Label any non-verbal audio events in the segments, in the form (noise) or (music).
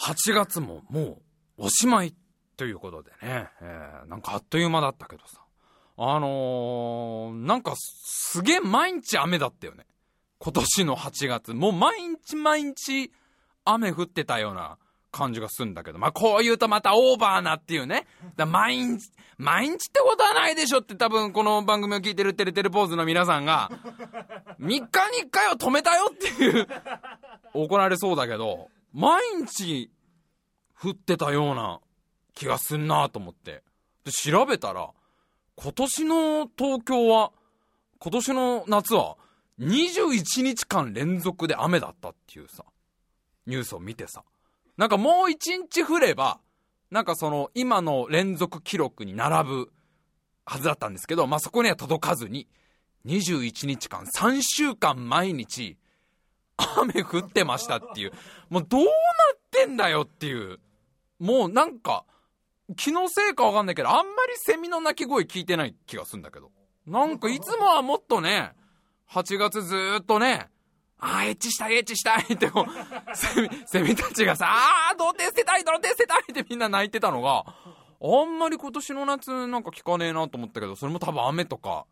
8月ももうおしまいということでね、えー、なんかあっという間だったけどさ。あのー、なんかすげえ毎日雨だったよね。今年の8月。もう毎日毎日雨降ってたような感じがするんだけど。まあ、こう言うとまたオーバーなっていうね。だ毎日、毎日ってことはないでしょって多分この番組を聞いてるテレテレポーズの皆さんが、3日に1回は止めたよっていう怒られそうだけど、毎日降ってたような気がすんなと思って。で、調べたら、今年の東京は、今年の夏は、21日間連続で雨だったっていうさ、ニュースを見てさ。なんかもう1日降れば、なんかその今の連続記録に並ぶはずだったんですけど、まあ、そこには届かずに、21日間、3週間毎日、雨降ってましたっていう。もうどうなってんだよっていう。もうなんか、気のせいかわかんないけど、あんまりセミの鳴き声聞いてない気がするんだけど。なんかいつもはもっとね、8月ずっとね、あー、エッチしたい、エッチしたいって、(laughs) セミ、セミたちがさ、あー、童貞捨てたい、童貞捨てたいってみんな泣いてたのが、あんまり今年の夏なんか聞かねえなと思ったけど、それも多分雨とか、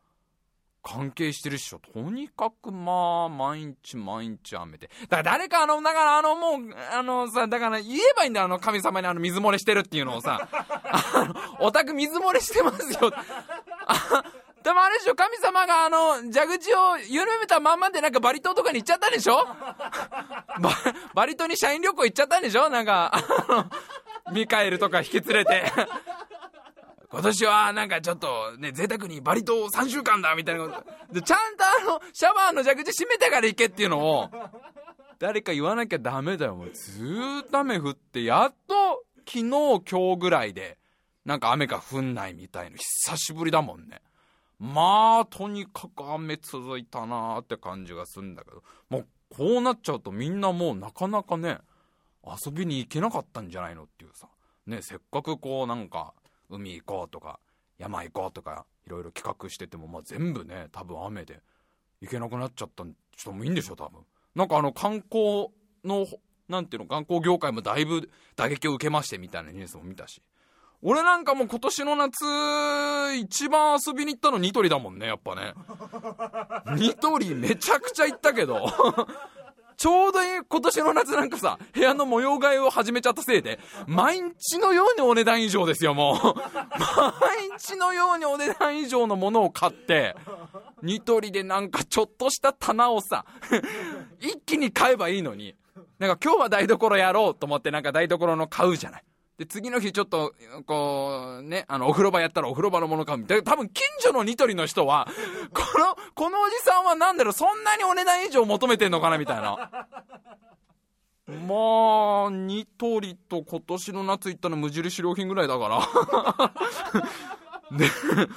関係してるっしょ。とにかくまあ、毎日毎日雨で。だから誰かあの、だからあのもう、あのさ、だから言えばいいんだよ、あの神様にあの水漏れしてるっていうのをさ、あの、オタク水漏れしてますよ。あでもあれでしょ、神様があの、蛇口を緩めたまんまでなんかバリ島とかに行っちゃったでしょババリ島に社員旅行行っちゃったんでしょなんか、あの、ミカエルとか引き連れて。今年はなんかちょっとね、贅沢にバリ島3週間だみたいなこと。で、ちゃんとあの、シャワーの蛇口閉めてから行けっていうのを、誰か言わなきゃダメだよ。もうずーっと雨降って、やっと昨日今日ぐらいで、なんか雨が降んないみたいの久しぶりだもんね。まあ、とにかく雨続いたなーって感じがするんだけど、もうこうなっちゃうとみんなもうなかなかね、遊びに行けなかったんじゃないのっていうさ。ね、せっかくこうなんか、海行こうとか山行こうとかいろいろ企画してても、まあ、全部ね多分雨で行けなくなっちゃった人もいいんでしょ多分。なんかあの観光のなんていうの観光業界もだいぶ打撃を受けましてみたいなニュースも見たし。俺なんかもう今年の夏一番遊びに行ったのニトリだもんねやっぱね。ニトリめちゃくちゃ行ったけど。ちょうど今年の夏なんかさ、部屋の模様替えを始めちゃったせいで、毎日のようにお値段以上ですよ、もう。(laughs) 毎日のようにお値段以上のものを買って、ニトリでなんかちょっとした棚をさ、(laughs) 一気に買えばいいのに、なんか今日は台所やろうと思ってなんか台所の買うじゃない。で、次の日ちょっと、こう、ね、あの、お風呂場やったらお風呂場のもの買うみたいな。多分、近所のニトリの人は、(laughs) この、このおじさんはなんだろう、そんなにお値段以上求めてんのかなみたいな。まあ、ニトリと今年の夏行ったの無印良品ぐらいだから。で、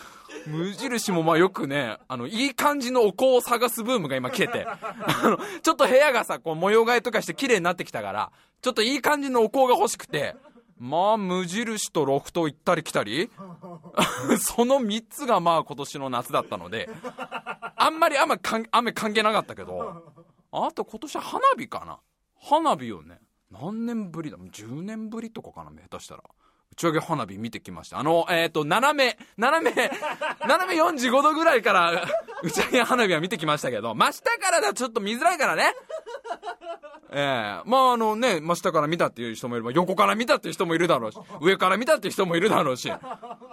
(laughs) 無印もまあよくね、あの、いい感じのお香を探すブームが今来てて、あの、ちょっと部屋がさ、こう模様替えとかして綺麗になってきたから、ちょっといい感じのお香が欲しくて、まあ、無印とロフト行ったり来たり？(laughs) その3つがまあ今年の夏だったので、あんまり雨雨関係なかったけど、あと今年は花火かな花火をね、何年ぶりだ ?10 年ぶりとかかな下手したら。打ち上げ花火見てきました。あの、えっ、ー、と、斜め、斜め、(laughs) 斜め45度ぐらいから打ち上げ花火は見てきましたけど、真下からだとちょっと見づらいからね。ええー、まああのね、真下から見たっていう人もいれば、横から見たっていう人もいるだろうし、上から見たっていう人もいるだろうし、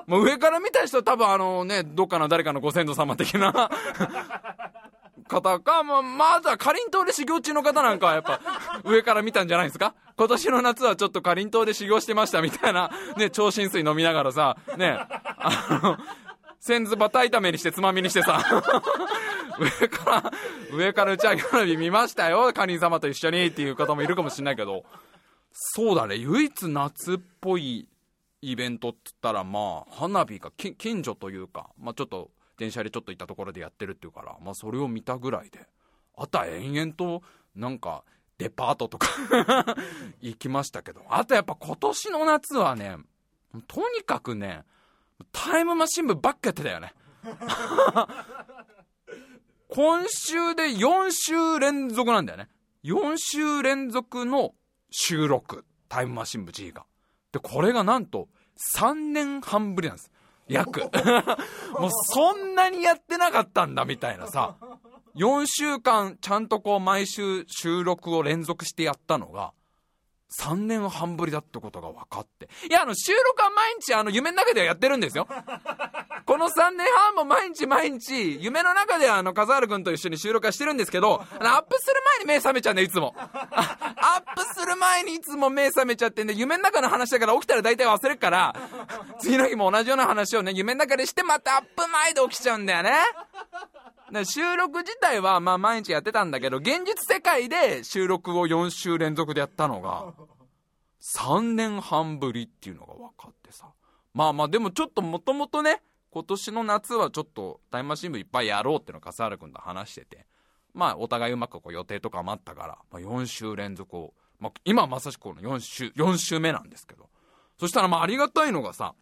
もう上から見た人多分あのね、どっかの誰かのご先祖様的な (laughs) 方か、ま、まずはかりんとうで修行中の方なんかはやっぱ上から見たんじゃないですか？今年の夏はちょっとかりんとうで修行してましたみたいな、ね、超新水飲みながらさ、ね、あの、先ずバタ炒めにしてつまみにしてさ上から、上から打ち上げ花火見ましたよ、かりん様と一緒にっていう方もいるかもしんないけど、そうだね、唯一夏っぽいイベントって言ったら、まあ、花火が近所というか、まあちょっと、電車でちょっと行ったところでやってるっていうから、まあそれを見たぐらいで、あとは延々と、なんか、デパートとか (laughs) 行きましたけど、あとやっぱ今年の夏はね、とにかくね、タイムマシン部ばっかやってたよね。(laughs) 今週で4週連続なんだよね。4週連続の収録。タイムマシン部 G が。で、これがなんと3年半ぶりなんです。約。(laughs) もうそんなにやってなかったんだみたいなさ。(laughs) 4週間ちゃんとこう毎週収録を連続してやったのが、3年半ぶりだってことが分かって。いや、あの、収録は毎日、あの、夢の中ではやってるんですよ。(laughs) この3年半も毎日毎日、夢の中では、あの、笠原くんと一緒に収録はしてるんですけど、あの、アップする前に目覚めちゃうんだよ、いつも。(laughs) アップする前にいつも目覚めちゃってんで、夢の中の話だから起きたら大体忘れるから、(laughs) 次の日も同じような話をね、夢の中でして、またアップ前で起きちゃうんだよね。収録自体はまあ毎日やってたんだけど、現実世界で収録を4週連続でやったのが、3年半ぶりっていうのが分かってさ。まあまあでもちょっともともとね、今年の夏はちょっとタイムマシン部いっぱいやろうっていうの笠原君と話してて、まあお互いうまくこう予定とかもあったから、まあ、4週連続を、まあ今まさしくこの4週、4週目なんですけど、そしたらまあありがたいのがさ、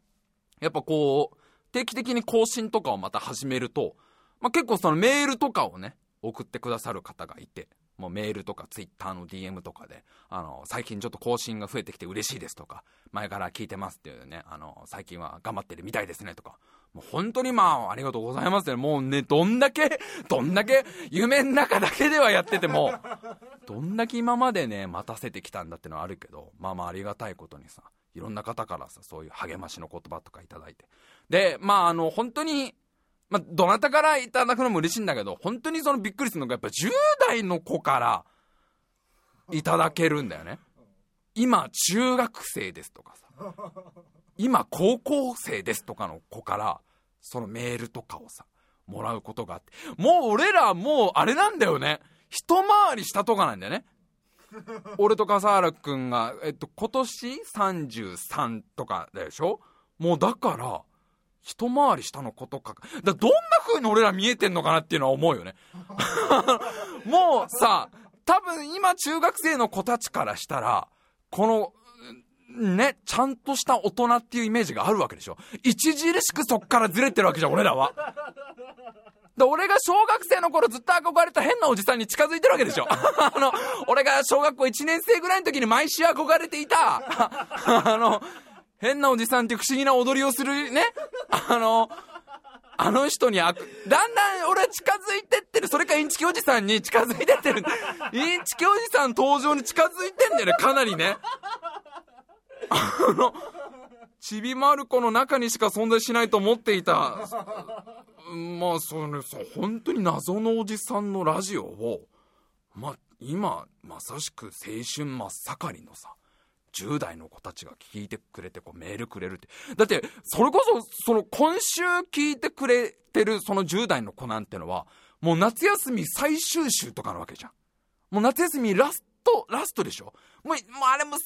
やっぱこう、定期的に更新とかをまた始めると、まあ結構そのメールとかをね、送ってくださる方がいて、もうメールとかツイッターの DM とかで、あの、最近ちょっと更新が増えてきて嬉しいですとか、前から聞いてますっていうね、あの、最近は頑張ってるみたいですねとか、もう本当にまあ、ありがとうございますね。もうね、どんだけ、どんだけ夢の中だけではやってても、どんだけ今までね、待たせてきたんだってのはあるけど、まあまあありがたいことにさ、いろんな方からさ、そういう励ましの言葉とかいただいて。で、まああの、本当に、まあ、どなたからいただくのも嬉しいんだけど、本当にそのびっくりするのが、やっぱ10代の子から、いただけるんだよね。今、中学生ですとかさ、今、高校生ですとかの子から、そのメールとかをさ、もらうことがあって、もう俺らもう、あれなんだよね。一回りしたとかなんだよね。俺と笠原くんが、えっと、今年33とかでしょ？もうだから、一回り下のことか。だどんな風に俺ら見えてんのかなっていうのは思うよね。(laughs) もうさ、多分今中学生の子たちからしたら、この、ね、ちゃんとした大人っていうイメージがあるわけでしょ。著しくそっからずれてるわけじゃん、俺らは。で、俺が小学生の頃ずっと憧れた変なおじさんに近づいてるわけでしょ。(laughs) あの、俺が小学校1年生ぐらいの時に毎週憧れていた、(laughs) あの、変なおじさんって不思議な踊りをするね、あの、あの人にあく、だんだん俺は近づいてってる。それかインチキおじさんに近づいてってる。インチキおじさん登場に近づいてんだよね、かなりね。あの、ちびまる子の中にしか存在しないと思っていた。まあ、そのさ、本当に謎のおじさんのラジオを、まあ、今、まさしく青春真っ盛りのさ、10代の子たちが聞いてくれてこうメールくれるって。だって、それこそ、その今週聞いてくれてるその10代の子なんてのは、もう夏休み最終週とかなわけじゃん。もう夏休みラスト、ラストでしょもう、もうあれも青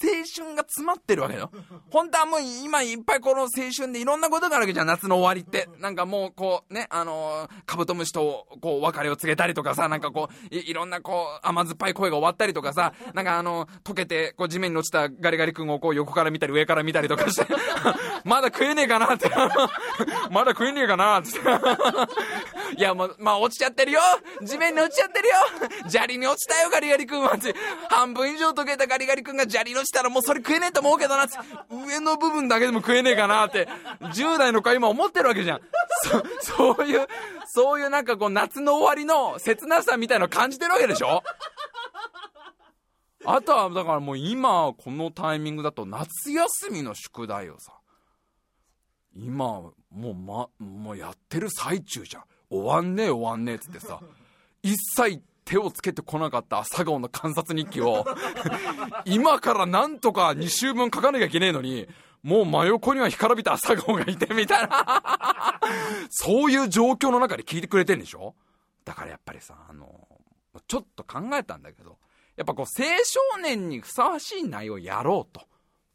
春が詰まってるわけよ。本当はもう今いっぱいこの青春でいろんなことがあるわけじゃん、夏の終わりって。なんかもうこうね、あのー、カブトムシとこう別れを告げたりとかさ、なんかこう、いろんなこう甘酸っぱい声が終わったりとかさ、なんかあの、溶けてこう地面に落ちたガリガリ君をこう横から見たり上から見たりとかして、(laughs) まだ食えねえかなって、(laughs) まだ食えねえかなって。(laughs) いやもう、まあ落ちちゃってるよ地面に落ちちゃってるよ砂利に落ちたよガリガリ君は半分以上溶けたガリガリ君が砂利のしたらもうそれ食えねえと思うけどな上の部分だけでも食えねえかなって。10代の子は今思ってるわけじゃん。そ (laughs) そういうそういうなんかこう夏の終わりの切なさみたいの感じてるわけでしょ？あとはだからもう今このタイミングだと夏休みの宿題をさ。今もうまもうやってる最中じゃん。終わんねえ終わんねえっつってさ。一切手をつけてこなかった朝顔の観察日記を (laughs) 今からなんとか2週分書かなきゃいけねえのに、もう真横には干からびた朝顔がいてみたいな (laughs) そういう状況の中で聞いてくれてんでしょ？だからやっぱりさ、あの、ちょっと考えたんだけど、やっぱこう青少年にふさわしい内容をやろうと。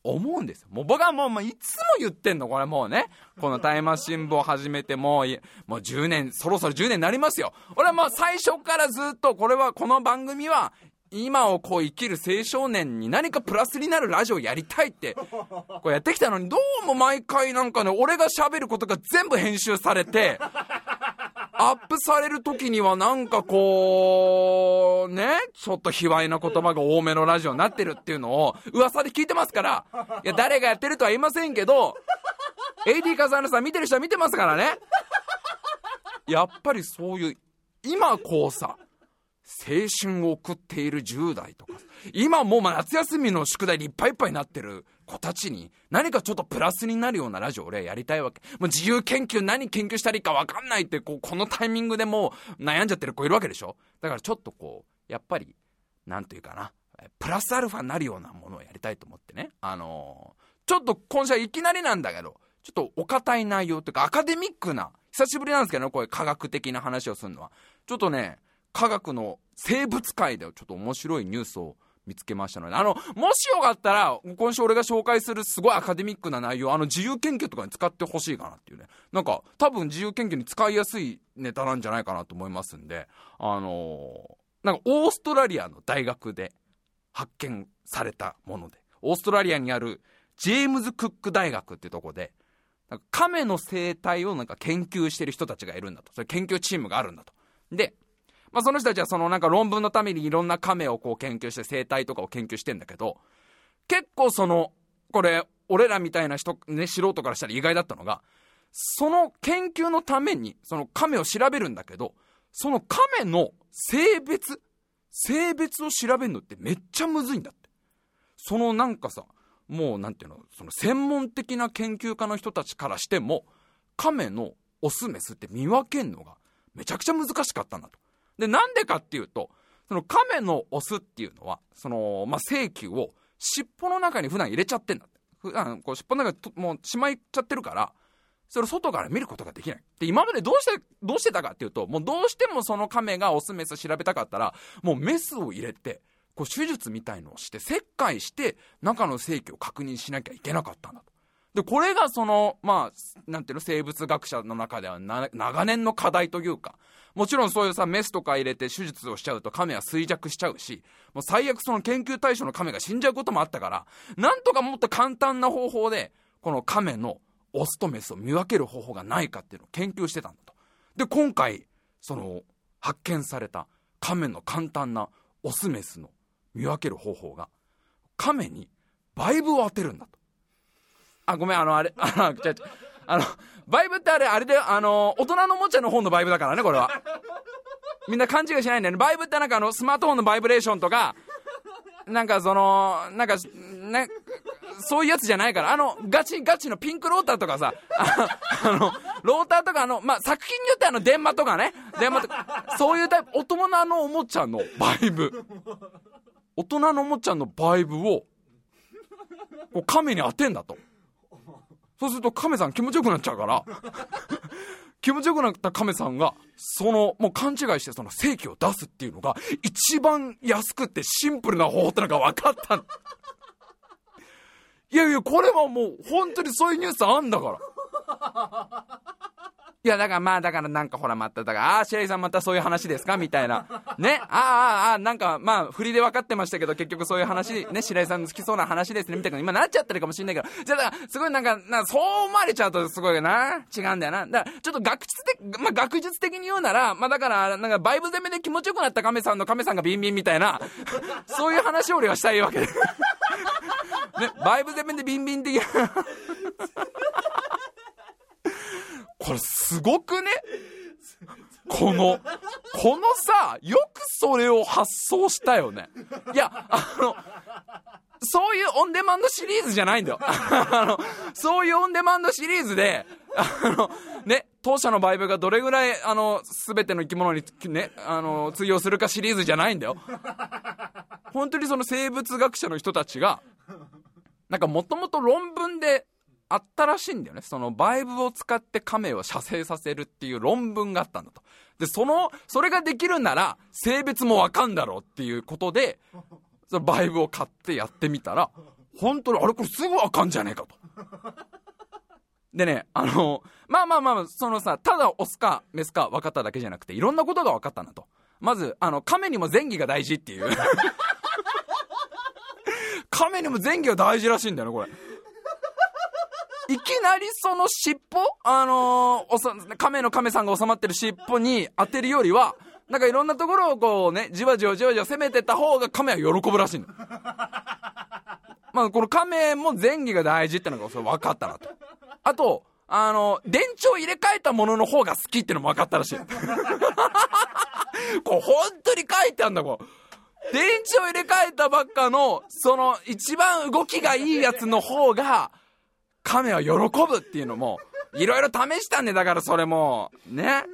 思うんですよ。もう僕はもう、もういつも言ってんの、これもうね。このタイマー新聞を始めてもう、もう10年、そろそろ10年になりますよ。俺はもう最初からずっと、これは、この番組は、今をこう生きる青少年に何かプラスになるラジオをやりたいって、こうやってきたのに、どうも毎回なんかね、俺が喋ることが全部編集されて、アップされる時にはなんかこう、ね、ちょっと卑猥な言葉が多めのラジオになってるっていうのを噂で聞いてますから、いや、誰がやってるとは言いませんけど、AD カザールさん見てる人は見てますからね。やっぱりそういう、今こうさ、青春を送っている10代とか、今もう夏休みの宿題でいっぱいいっぱいになってる子たちに、何かちょっとプラスになるようなラジオ俺はやりたいわけ。もう自由研究何研究したらいいか分かんないって、こう、このタイミングでもう悩んじゃってる子いるわけでしょだからちょっとこう、やっぱり、なんというかな、プラスアルファになるようなものをやりたいと思ってね。あのー、ちょっと今週はいきなりなんだけど、ちょっとお堅い内容というかアカデミックな、久しぶりなんですけどね、こういう科学的な話をするのは。ちょっとね、科学の生物界でちょっと面白いニュースを見つけましたので、あの、もしよかったら、今週俺が紹介するすごいアカデミックな内容、あの自由研究とかに使ってほしいかなっていうね。なんか、多分自由研究に使いやすいネタなんじゃないかなと思いますんで、あのー、なんかオーストラリアの大学で発見されたもので、オーストラリアにあるジェームズ・クック大学ってとこで、なんか亀の生態をなんか研究してる人たちがいるんだと。それ研究チームがあるんだと。で、まあ、その人たちはそのなんか論文のためにいろんな亀をこう研究して生態とかを研究してんだけど、結構その、これ、俺らみたいな人、ね、素人からしたら意外だったのが、その研究のために、その亀を調べるんだけど、その亀の性別、性別を調べるのってめっちゃむずいんだって。そのなんかさ、もうなんていうの、その専門的な研究家の人たちからしても、亀のオスメスって見分けんのがめちゃくちゃ難しかったんだと。で、なんでかっていうと、その亀のオスっていうのは、その、まあ、性球を尻尾の中に普段入れちゃってんだって。普段、こう尻尾の中にもうしまいちゃってるから、それを外から見ることができない。で、今までどうして、どうしてたかっていうと、もうどうしてもその亀がオスメス調べたかったら、もうメスを入れて、こう手術みたいのをして、切開して、中の性器を確認しなきゃいけなかったんだと。で、これがその、まあ、なんていうの、生物学者の中では長年の課題というか、もちろんそういうさ、メスとか入れて手術をしちゃうと亀は衰弱しちゃうし、もう最悪その研究対象の亀が死んじゃうこともあったから、なんとかもっと簡単な方法で、この亀のオスとメスを見分ける方法がないかっていうのを研究してたんだと。で、今回、その、発見された亀の簡単なオスメスの見分ける方法が、亀にバイブを当てるんだと。あ、ごめん、あの、あれ、あの、あの、バイブってあれ、あれで、あの、大人のおもちゃの方のバイブだからね、これは。みんな勘違いしないんだよね。バイブってなんかあの、スマートフォンのバイブレーションとか、なんかその、なんか、ね、そういうやつじゃないから、あの、ガチガチのピンクローターとかさ、あの、ローターとかあの、まあ、作品によってあの、電話とかね、電話とか、そういうタイプ、大人のおもちゃのバイブ。大人のおもちゃのバイブを、こう亀に当てんだと。そうすると亀さん気持ちよくなっちゃうから、(laughs) 気持ちよくなった亀さんが、その、もう勘違いしてその正規を出すっていうのが、一番安くてシンプルな方法ってのが分かったの。いやいや、これはもう本当にそういうニュースあんだから。いや、だからまあ、だからなんかほらまた、だから、ああ、白井さんまたそういう話ですか？みたいな。ね？ああ、ああ、ああ、なんかまあ、振りで分かってましたけど、結局そういう話、ね、白井さんの好きそうな話ですね、みたいな今なっちゃってるかもしれないけど、じゃあ、だから、すごいなんか、なそう思われちゃうとすごいな。違うんだよな。だから、ちょっと学術的、まあ、学術的に言うなら、まあだから、なんか、バイブ攻めで気持ちよくなった亀さんの亀さんがビンビンみたいな、そういう話を俺はしたいわけで。ね、バイブ攻めでビンビン的な。これすごくね？この、このさ、よくそれを発想したよね。いや、あの、そういうオンデマンドシリーズじゃないんだよ。(laughs) あの、そういうオンデマンドシリーズで、あの、ね、当社のバイブがどれぐらい、あの、すべての生き物にね、あの、通用するかシリーズじゃないんだよ。本当にその生物学者の人たちが、なんかもともと論文であったらしいんだよね。そのバイブを使って亀を射精させるっていう論文があったんだと。で、その、それができるなら性別もわかんだろうっていうことで、そのバイブを買ってやってみたら、本当にあれこれすぐわかんじゃねえかと。でね、あの、まあまあまあ、そのさ、ただオスかメスか分かっただけじゃなくて、いろんなことが分かったんだと。まず、あの、亀にも前儀が大事っていう。亀にも前儀が大事らしいんだよね、これ。いきなりその尻尾？あのー、おさ、亀の亀さんが収まってる尻尾に当てるよりは、なんかいろんなところをこうね、じわじわじわじわ攻めてた方が亀は喜ぶらしいの。まあ、この亀も前儀が大事ってのがそれ分かったなと。あと、あの、電池を入れ替えたものの方が好きってのも分かったらしい。こう、本当に書いてあんだ、こう。電池を入れ替えたばっかの、その、一番動きがいいやつの方が、亀は喜ぶっていうのも、いろいろ試したんで、だからそれも、ね。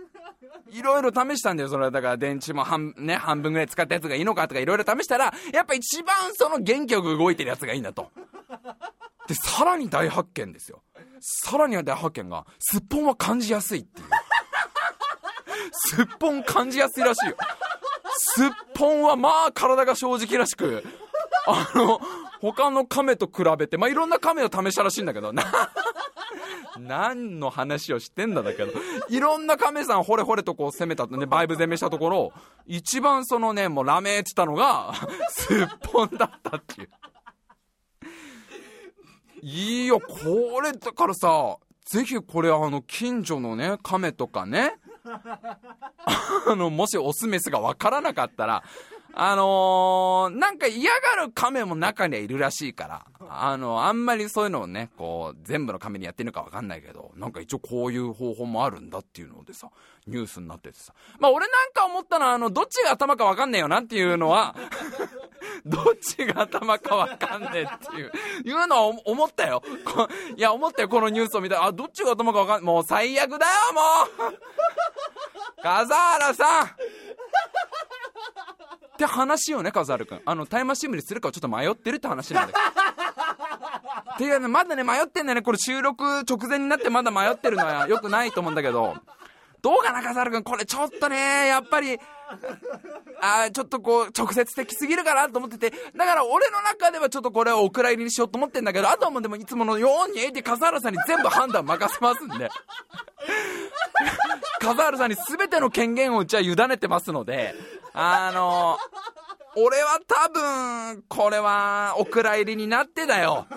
いろいろ試したんだよ、それ。だから電池も半、ね、半分ぐらい使ったやつがいいのかとかいろいろ試したら、やっぱ一番その元気よく動いてるやつがいいんだと。で、さらに大発見ですよ。さらには大発見が、すっぽんは感じやすいっていう。すっぽん感じやすいらしいよ。すっぽんはまあ体が正直らしく、あの、他の亀と比べて、まあいろんな亀を試したらしいんだけど、な、(laughs) 何の話をしてんだだけど、いろんな亀さんほれほれとこう攻めたとね、バイブ攻めしたところ、一番そのね、もうラメーってたのが、すっぽんだったっていう。いいよ、これだからさ、ぜひこれあの、近所のね、亀とかね、あの、もしオスメスがわからなかったら、あのー、なんか嫌がる亀も中にはいるらしいから、あの、あんまりそういうのをね、こう、全部の亀にやってるのかわかんないけど、なんか一応こういう方法もあるんだっていうのでさ、ニュースになっててさ。まあ俺なんか思ったのは、あの、どっちが頭かわかんねえよなっていうのは、(laughs) どっちが頭かわかんねえっていう、いうのは思ったよ。いや、思ったよ、このニュースを見たら、あ、どっちが頭かわかんもう最悪だよ、もう笠原さんって話をね、笠原君。あの、タイムマシン部にするかをちょっと迷ってるって話なんだよ。(laughs) っていうね、まだね、迷ってんだよね。これ収録直前になってまだ迷ってるのは良くないと思うんだけど。どうかな、笠原君。これちょっとね、やっぱり、あちょっとこう、直接的すぎるかなと思ってて、だから俺の中ではちょっとこれをお蔵入りにしようと思ってんだけど、あとはもうでもいつものように AD 笠原さんに全部判断任せますんで。(laughs) 笠原さんに全ての権限をうちは委ねてますので、あの、俺は多分、これは、お蔵入りになってだよ。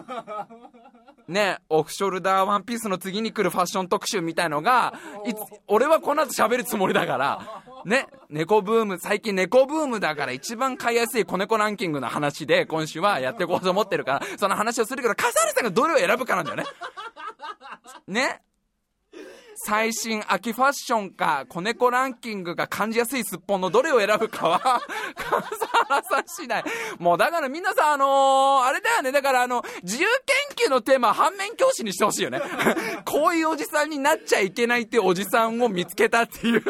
ね、オフショルダーワンピースの次に来るファッション特集みたいのが、いつ、俺はこの後喋るつもりだから、ね、猫ブーム、最近猫ブームだから一番買いやすい子猫ランキングの話で今週はやっていこうと思ってるから、その話をするけど、笠原さんがどれを選ぶかなんだよね。ね。最新秋ファッションか、子猫ランキングが感じやすいすっぽんのどれを選ぶかは、笠原さん次第。もうだから皆さんあのー、あれだよね。だからあの、自由研究のテーマ反面教師にしてほしいよね。(laughs) こういうおじさんになっちゃいけないっておじさんを見つけたっていう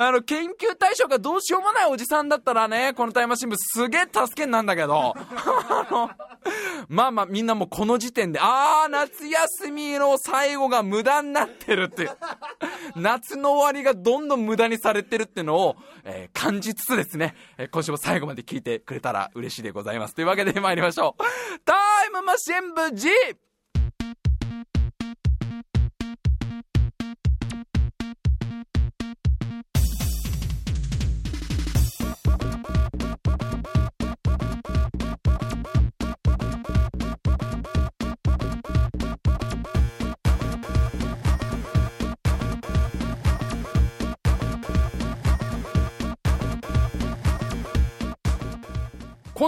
あの、研究対象がどうしようもないおじさんだったらね、このタイマー新聞すげえ助けになんだけど、(laughs) あの、まあまあみんなもこの時点で、あー、夏休みの最後が無駄になってるっていう、夏の終わりがどんどん無駄にされてるっていうのを、えー、感じつつですね、えー、今週も最後まで聞いてくれたら嬉しいでございます。というわけで参りましょう。タイムマシン部 G!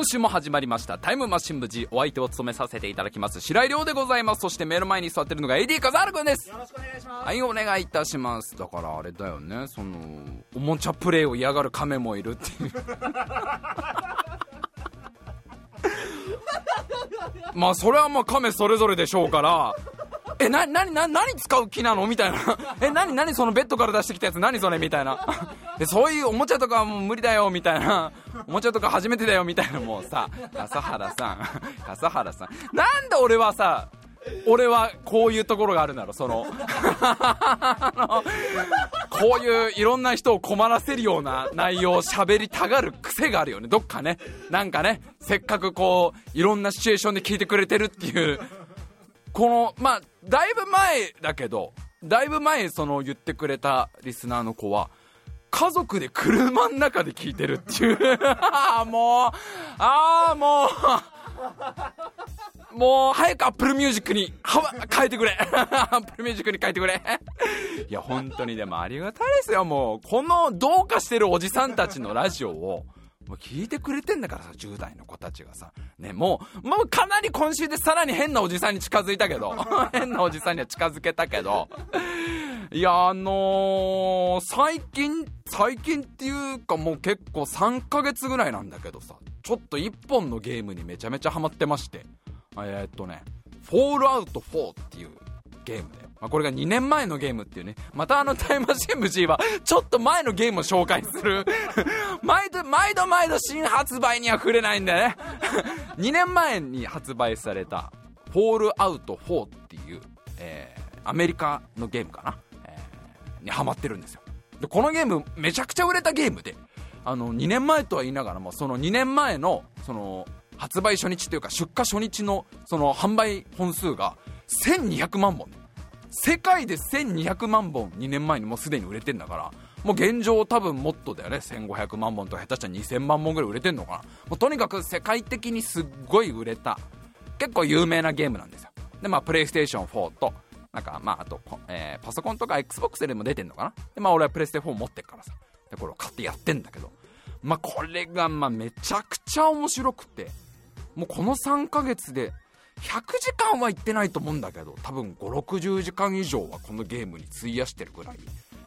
今週も始まりました。タイムマシン部 G お相手を務めさせていただきます。白井亮でございます。そして目の前に座ってるのが AD 風原くんです。よろしくお願いします。はいお願いいたします。だからあれだよね。そのおもちゃプレイを嫌がる亀もいるっていう。(laughs) まあそれはまあ亀それぞれでしょうから。え、な、なに、な、何使う気なの？みたいな。え、なに、なにそのベッドから出してきたやつ何それ？みたいな。で、そういうおもちゃとかはもう無理だよ、みたいな。(laughs) おもちゃとか初めてだよ、みたいな。もうさ、笠原さん、(laughs) 笠原さん。なんで俺はさ、俺はこういうところがあるんだろう、その (laughs) こういういろんな人を困らせるような内容を喋りたがる癖があるよね、どっかね。なんかね、せっかくこう、いろんなシチュエーションで聞いてくれてるっていう、この、まあ、だいぶ前だけど、だいぶ前その言ってくれたリスナーの子は、家族で車の中で聞いてるっていうああ (laughs) もう、ああ、もうもう、早くアップルミュージックに、変えてくれ。(laughs) アップルミュージックに変えてくれ。いや、本当にでもありがたいですよ、もう。この、どうかしてるおじさんたちのラジオを、もう聞いてくれてんだからさ、10代の子たちがさ。ね、もう、もうかなり今週でさらに変なおじさんに近づいたけど、(laughs) 変なおじさんには近づけたけど、いや、あのー、最近、最近っていうかもう結構3ヶ月ぐらいなんだけどさ、ちょっと1本のゲームにめちゃめちゃハマってまして、えー、っとね、フォールアウト4っていうゲームで、まあ、これが2年前のゲームっていうね、またあのタイムマシン MG は、ちょっと前のゲームを紹介する。(laughs) 毎度、毎度毎度新発売には触れないんだよね。(laughs) 2年前に発売された、フォールアウト4っていう、えー、アメリカのゲームかな、にハマってるんですよ。で、このゲーム、めちゃくちゃ売れたゲームで、あの、2年前とは言いながらも、その2年前の、その、発売初日というか出荷初日のその販売本数が1200万本。世界で1200万本2年前にもうすでに売れてんだからもう現状多分もっとだよね。1500万本とか下手したら2000万本ぐらい売れてんのかな。もうとにかく世界的にすっごい売れた結構有名なゲームなんですよ。でまあプレイステーション4となんかまああと、えー、パソコンとか XBOX でも出てんのかな？でまあ俺はプレステ4持ってるからさ。でこれを買ってやってんだけど。まあこれがまあめちゃくちゃ面白くて。もうこの3ヶ月で100時間は行ってないと思うんだけど多分560時間以上はこのゲームに費やしてるぐらい、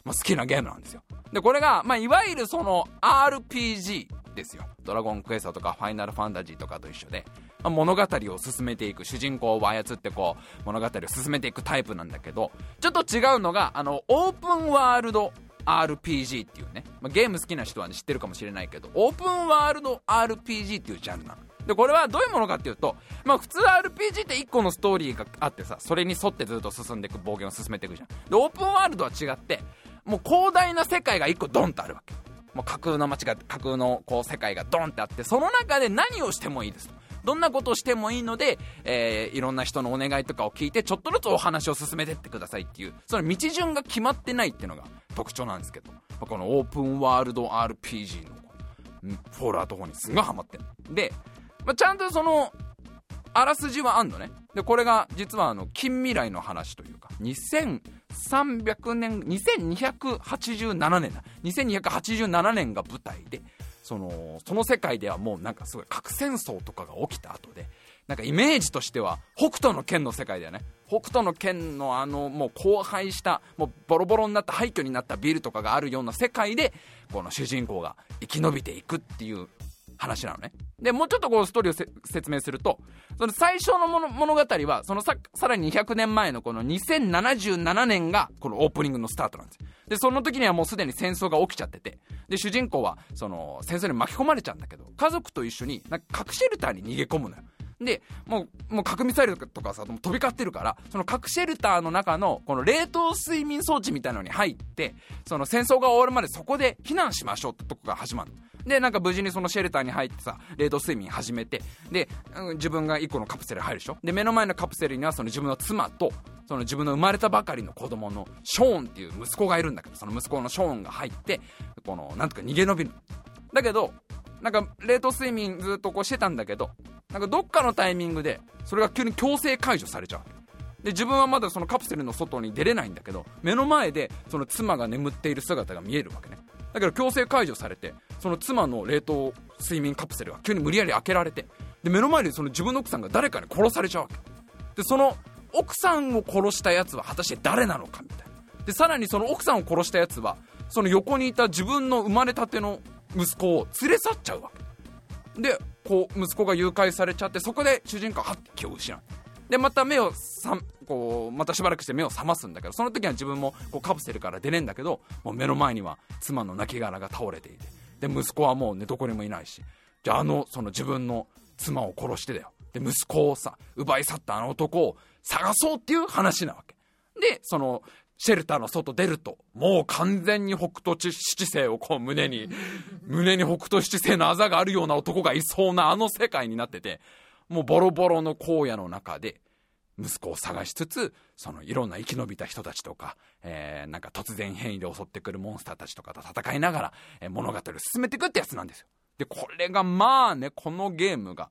まあ、好きなゲームなんですよ。でこれが、まあ、いわゆるその RPG ですよ。ドラゴンクエストとかファイナルファンタジーとかと一緒で、物語を進めていく主人公を操ってこう物語を進めていくタイプなんだけどちょっと違うのがあのオープンワールド RPG っていうね、まあ、ゲーム好きな人は、ね、知ってるかもしれないけどオープンワールド RPG っていうジャンルなので、これはどういうものかっていうと、まあ普通 RPG って1個のストーリーがあってさ、それに沿ってずっと進んでいく暴言を進めていくじゃん。で、オープンワールドは違って、もう広大な世界が1個ドンとあるわけ。もう架空の街が、架空のこう世界がドンってあって、その中で何をしてもいいですと。どんなことをしてもいいので、えー、いろんな人のお願いとかを聞いて、ちょっとずつお話を進めてってくださいっていう、その道順が決まってないっていうのが特徴なんですけど、このオープンワールド RPG のフォールアウト4にすごいハマってる。で、まあ、ちゃんとそのあらすじはあんのねでこれが実はあの近未来の話というか2300年2287年だ2287年が舞台でそのその世界ではもうなんかすごい核戦争とかが起きた後でなんかイメージとしては北斗の剣の世界だよね。北斗の剣のあのもう荒廃したもうボロボロになった廃墟になったビルとかがあるような世界でこの主人公が生き延びていくっていう話なのね。で、もうちょっとこうストーリーを説明すると、その最初の物語は、そのさ、さらに200年前のこの2077年がこのオープニングのスタートなんですよ。で、その時にはもうすでに戦争が起きちゃってて、で、主人公は、その、戦争に巻き込まれちゃうんだけど、家族と一緒に、なんか核シェルターに逃げ込むのよ。で、もう、もう核ミサイルとかさ、飛び交ってるから、その核シェルターの中の、この冷凍睡眠装置みたいなのに入って、その戦争が終わるまでそこで避難しましょうってとこが始まる。で、なんか無事にそのシェルターに入ってさ、冷凍睡眠始めて、で、うん、自分が1個のカプセル入るでしょ？で、目の前のカプセルにはその自分の妻と、その自分の生まれたばかりの子供のショーンっていう息子がいるんだけど、その息子のショーンが入って、この、なんとか逃げ延びる。だけど、なんか冷凍睡眠ずっとこうしてたんだけど、なんかどっかのタイミングで、それが急に強制解除されちゃう。で自分はまだそのカプセルの外に出れないんだけど目の前でその妻が眠っている姿が見えるわけねだけど強制解除されてその妻の冷凍睡眠カプセルが急に無理やり開けられてで目の前でその自分の奥さんが誰かに殺されちゃうわけ。でその奥さんを殺したやつは果たして誰なのかみたいな。でさらにその奥さんを殺したやつはその横にいた自分の生まれたての息子を連れ去っちゃうわけ。でこう息子が誘拐されちゃってそこで主人公ははって気を失う。でまた目をさこうまたしばらくして目を覚ますんだけどその時は自分もこうカプセルから出ねえんだけどもう目の前には妻の亡骸が倒れていてで息子はもうねどこにもいないしじゃああのその自分の妻を殺してだよ。で息子をさ奪い去ったあの男を探そうっていう話なわけ。でそのシェルターの外出ると、もう完全に北斗七星をこう胸に、胸に北斗七星のあざがあるような男がいそうなあの世界になってて、もうボロボロの荒野の中で息子を探しつつそのいろんな生き延びた人たちとか、えー、なんか突然変異で襲ってくるモンスターたちとかと戦いながら、えー、物語を進めていくってやつなんですよでこれがまあねこのゲームが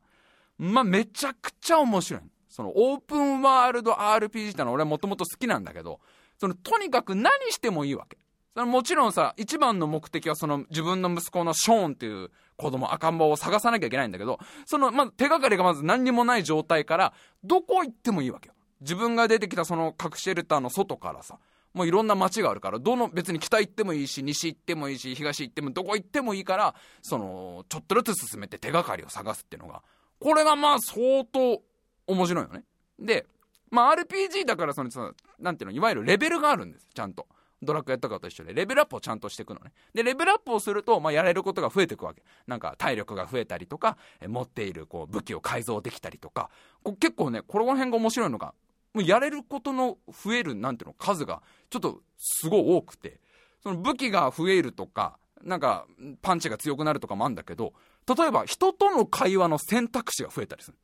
まあめちゃくちゃ面白いそのオープンワールド RPG ってのは俺はもともと好きなんだけど、そのとにかく何してもいいわけ。そのもちろんさ、一番の目的はその自分の息子のショーンっていう子供赤ん坊を探さなきゃいけないんだけど、その、まず手がかりがまず何にもない状態から、どこ行ってもいいわけよ。自分が出てきたその核シェルターの外からさ、もういろんな街があるから、どの、別に北行ってもいいし、西行ってもいいし、東行っても、どこ行ってもいいから、その、ちょっとずつ進めて手がかりを探すっていうのが、これがまあ相当面白いよね。で、まあ RPG だからそのさ、なんていうの、いわゆるレベルがあるんです、ちゃんと。ドラクエとかと一緒で、レベルアップをちゃんとしていくのね。で、レベルアップをすると、まあ、やれることが増えていくわけ。なんか、体力が増えたりとか、え持っている、こう、武器を改造できたりとか、こ結構ね、この辺が面白いのが、もうやれることの増える、なんていうの、数が、ちょっと、すごい多くて、その武器が増えるとか、なんか、パンチが強くなるとかもあるんだけど、例えば、人との会話の選択肢が増えたりする。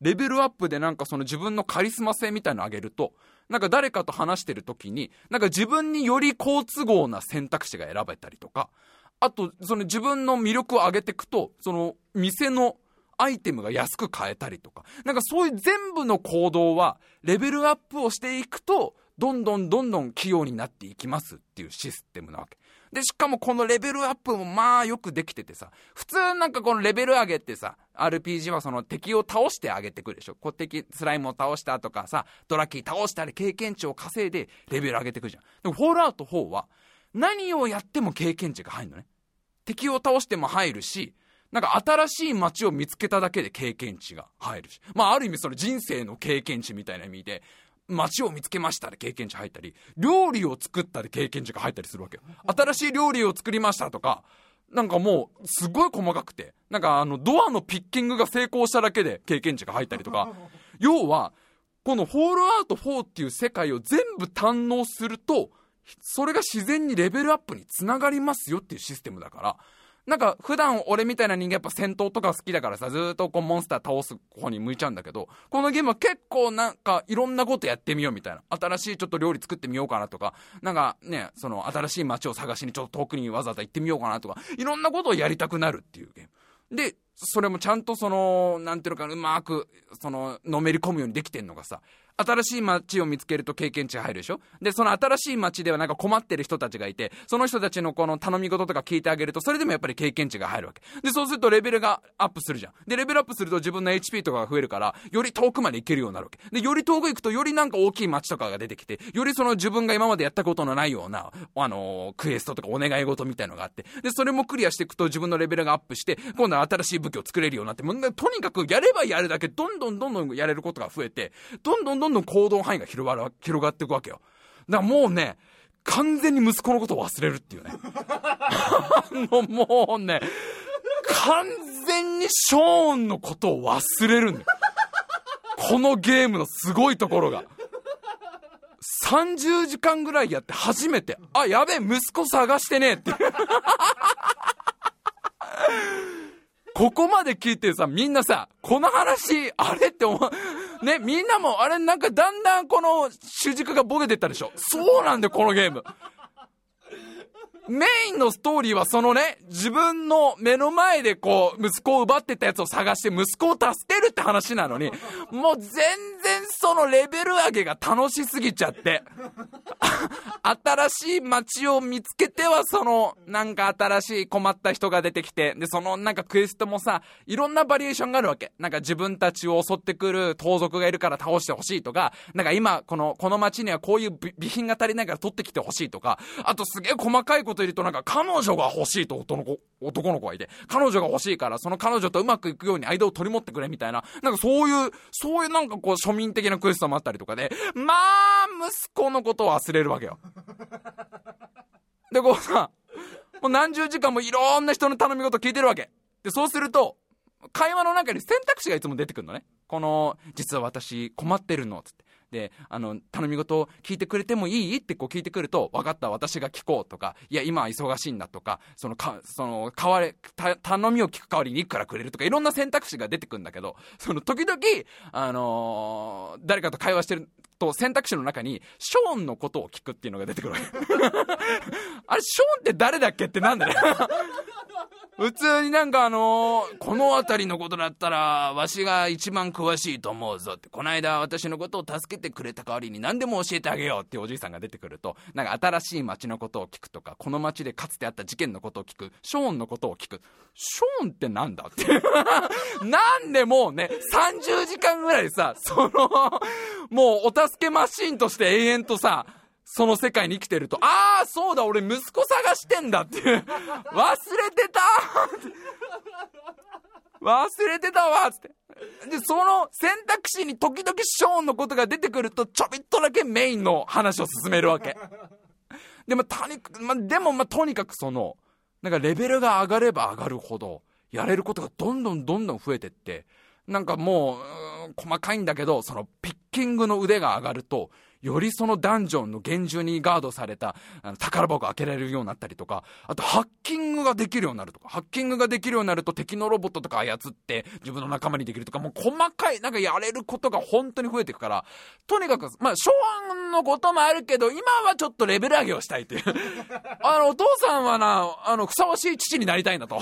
レベルアップでなんかその自分のカリスマ性みたいのを上げると、なんか誰かと話してる時に、なんか自分により好都合な選択肢が選べたりとか、あと、その自分の魅力を上げていくと、その店のアイテムが安く買えたりとか、なんかそういう全部の行動は、レベルアップをしていくと、どんどんどんどん器用になっていきますっていうシステムなわけ。で、しかもこのレベルアップもまあよくできててさ、普通なんかこのレベル上げってさ、RPG はその敵を倒してあげてくるでしょ。こう敵、スライムを倒したとかさ、ドラッキー倒したり経験値を稼いでレベル上げてくじゃん。でもフォールアウト4は、何をやっても経験値が入るのね。敵を倒しても入るし、なんか新しい街を見つけただけで経験値が入るし。まあある意味その人生の経験値みたいな意味で、街を見つけましたで経験値入ったり、料理を作ったで経験値が入ったりするわけよ。新しい料理を作りましたとか、なんかもう、すごい細かくて、なんかあの、ドアのピッキングが成功しただけで経験値が入ったりとか、要は、このフォールアウト4っていう世界を全部堪能すると、それが自然にレベルアップにつながりますよっていうシステムだから、なんか普段俺みたいな人間やっぱ戦闘とか好きだからさ、ずっとこうモンスター倒す方に向いちゃうんだけど、このゲームは結構なんかいろんなことやってみようみたいな。新しいちょっと料理作ってみようかなとか、なんかね、その新しい街を探しにちょっと遠くにわざわざ行ってみようかなとか、いろんなことをやりたくなるっていうゲーム。で、それもちゃんとその、なんていうのかな、うまく、その、のめり込むようにできてんのがさ、新しい街を見つけると経験値入るでしょ？で、その新しい街ではなんか困ってる人たちがいて、その人たちのこの頼み事とか聞いてあげると、それでもやっぱり経験値が入るわけ。で、そうするとレベルがアップするじゃん。で、レベルアップすると自分の HP とかが増えるから、より遠くまで行けるようになるわけ。で、より遠く行くと、よりなんか大きい街とかが出てきて、よりその自分が今までやったことのないような、あのー、クエストとかお願い事みたいのがあって、で、それもクリアしていくと自分のレベルがアップして、今度は新しい武器を作れるようになって、もうとにかくやればやるだけ、どんどんどんどんやれることが増えて、どんどんどんどんどん行動範囲が広がる、広がっていくわけよ。だからもうね、完全に息子のことを忘れるっていうね。(laughs) あのもうね、完全にショーンのことを忘れるんだよ。このゲームのすごいところが。30時間ぐらいやって初めて、あ、やべえ、息子探してねえってここまで聞いてさ、みんなさ、この話、あれって思う、ね、みんなも、あれなんかだんだんこの主軸がボケてったでしょ。そうなんだよ、このゲーム。メインのストーリーはそのね、自分の目の前でこう、息子を奪ってたやつを探して息子を助けるって話なのに、もう全然そのレベル上げが楽しすぎちゃって。(laughs) 新しい街を見つけてはその、なんか新しい困った人が出てきて、で、そのなんかクエストもさ、いろんなバリエーションがあるわけ。なんか自分たちを襲ってくる盗賊がいるから倒してほしいとか、なんか今、この、この街にはこういう備品が足りないから取ってきてほしいとか、あとすげえ細かいことこといるとなんか彼女が欲しいと男の子、男の子がいて、彼女が欲しいからその彼女とうまくいくように間を取り持ってくれみたいな、なんかそういう、そういうなんかこう庶民的なクエストもあったりとかで、まあ、息子のことを忘れるわけよ。で、こうさ、もう何十時間もいろんな人の頼み事聞いてるわけ。で、そうすると、会話の中に選択肢がいつも出てくるのね。この、実は私困ってるの、つって。で、あの、頼み事を聞いてくれてもいい？ってこう聞いてくると、分かった、私が聞こうとか、いや、今は忙しいんだとか、その、か、その、代われ、頼みを聞く代わりにいくらくれるとか、いろんな選択肢が出てくるんだけど、その、時々、あのー、誰かと会話してると選択肢の中に、ショーンのことを聞くっていうのが出てくるわけ。(laughs) あれ、ショーンって誰だっけってなんだね普通になんかあのー、この辺りのことだったら、わしが一番詳しいと思うぞって、この間私のことを助けてくれた代わりに何でも教えてあげようっていうおじいさんが出てくると、なんか新しい街のことを聞くとか、この街でかつてあった事件のことを聞く、ショーンのことを聞く。ショーンってなんだって。なんでもうね、30時間ぐらいさ、その、もうお助けマシンとして永遠とさ、その世界に生きてると、ああ、そうだ、俺息子探してんだっていう、(laughs) 忘れてた忘れてたわつって。で、その選択肢に時々ショーンのことが出てくると、ちょびっとだけメインの話を進めるわけ。でも、とにかく、までも、まとにかくその、なんかレベルが上がれば上がるほど、やれることがどんどんどんどん増えてって、なんかもう、う細かいんだけど、そのピッキングの腕が上がると、よりそのダンジョンの厳重にガードされたあの宝箱開けられるようになったりとか、あとハッキングができるようになるとか、ハッキングができるようになると敵のロボットとか操って自分の仲間にできるとか、もう細かい、なんかやれることが本当に増えていくから、とにかく、まあ、昭和のこともあるけど、今はちょっとレベル上げをしたいっていう。(laughs) あの、お父さんはな、あの、ふさわしい父になりたいんだと。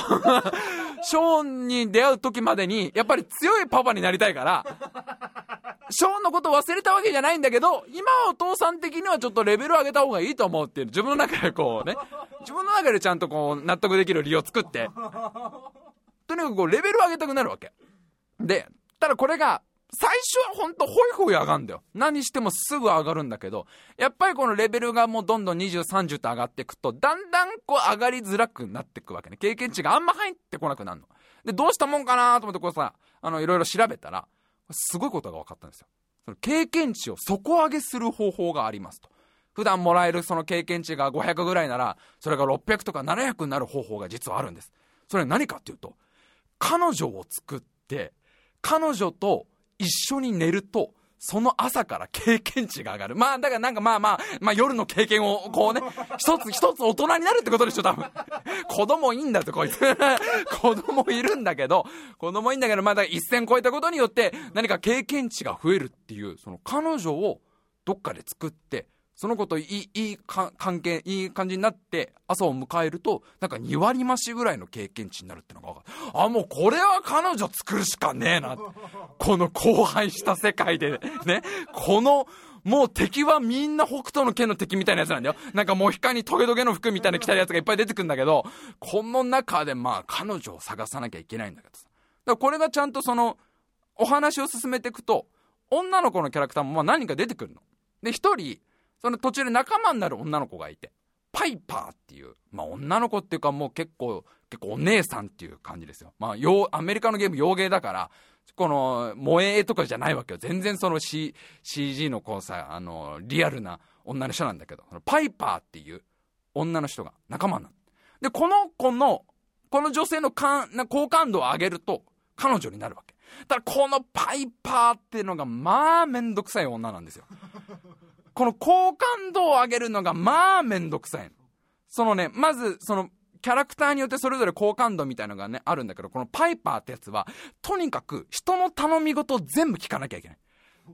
ショーンに出会う時までに、やっぱり強いパパになりたいから、ショーンのこと忘れたわけじゃないんだけど、今はお父さん的にはちょっとレベル上げた方がいいと思うっていう、自分の中でこうね、自分の中でちゃんとこう納得できる理由を作って、とにかくこうレベル上げたくなるわけ。で、ただこれが、最初はほんとホイホイ上がるんだよ。何してもすぐ上がるんだけど、やっぱりこのレベルがもうどんどん20、30と上がっていくと、だんだんこう上がりづらくなっていくわけね。経験値があんま入ってこなくなるの。で、どうしたもんかなと思ってこうさ、あの、いろいろ調べたら、すごいことが分かったんですよ。その経験値を底上げする方法がありますと。普段もらえるその経験値が500ぐらいなら、それが600とか700になる方法が実はあるんです。それは何かっていうと、彼女を作って、彼女と一緒に寝ると、その朝から経験値が上がる。まあ、だからなんかまあまあ、まあ夜の経験をこうね、(laughs) 一つ一つ大人になるってことでしょ、多分。(laughs) 子供いいんだって、こいつ。(laughs) 子供いるんだけど、子供いいんだけど、まだ一線超えたことによって何か経験値が増えるっていう、その彼女をどっかで作って、その子といい、いい関係、いい感じになって、朝を迎えると、なんか2割増しぐらいの経験値になるってのが分かる。あ、もうこれは彼女作るしかねえな。この荒廃した世界で、ね。この、もう敵はみんな北斗の剣の敵みたいなやつなんだよ。なんかモヒカンにトゲトゲの服みたいな着たやつがいっぱい出てくるんだけど、この中でまあ彼女を探さなきゃいけないんだけどさ。だからこれがちゃんとその、お話を進めていくと、女の子のキャラクターもまあ何か出てくるの。で、一人、その途中で仲間になる女の子がいて、パイパーっていう、まあ女の子っていうかもう結構、結構お姉さんっていう感じですよ。まあ、アメリカのゲーム洋芸だから、この、萌えとかじゃないわけよ。全然その、C、CG のこうさ、あの、リアルな女の人なんだけど、パイパーっていう女の人が仲間なの。で、この子の、この女性のかん好感度を上げると、彼女になるわけ。ただこのパイパーっていうのが、まあ、めんどくさい女なんですよ。この好感度を上げるのがまあめんどくさい。そのね、まず、その、キャラクターによってそれぞれ好感度みたいのがね、あるんだけど、このパイパーってやつは、とにかく人の頼み事を全部聞かなきゃいけない。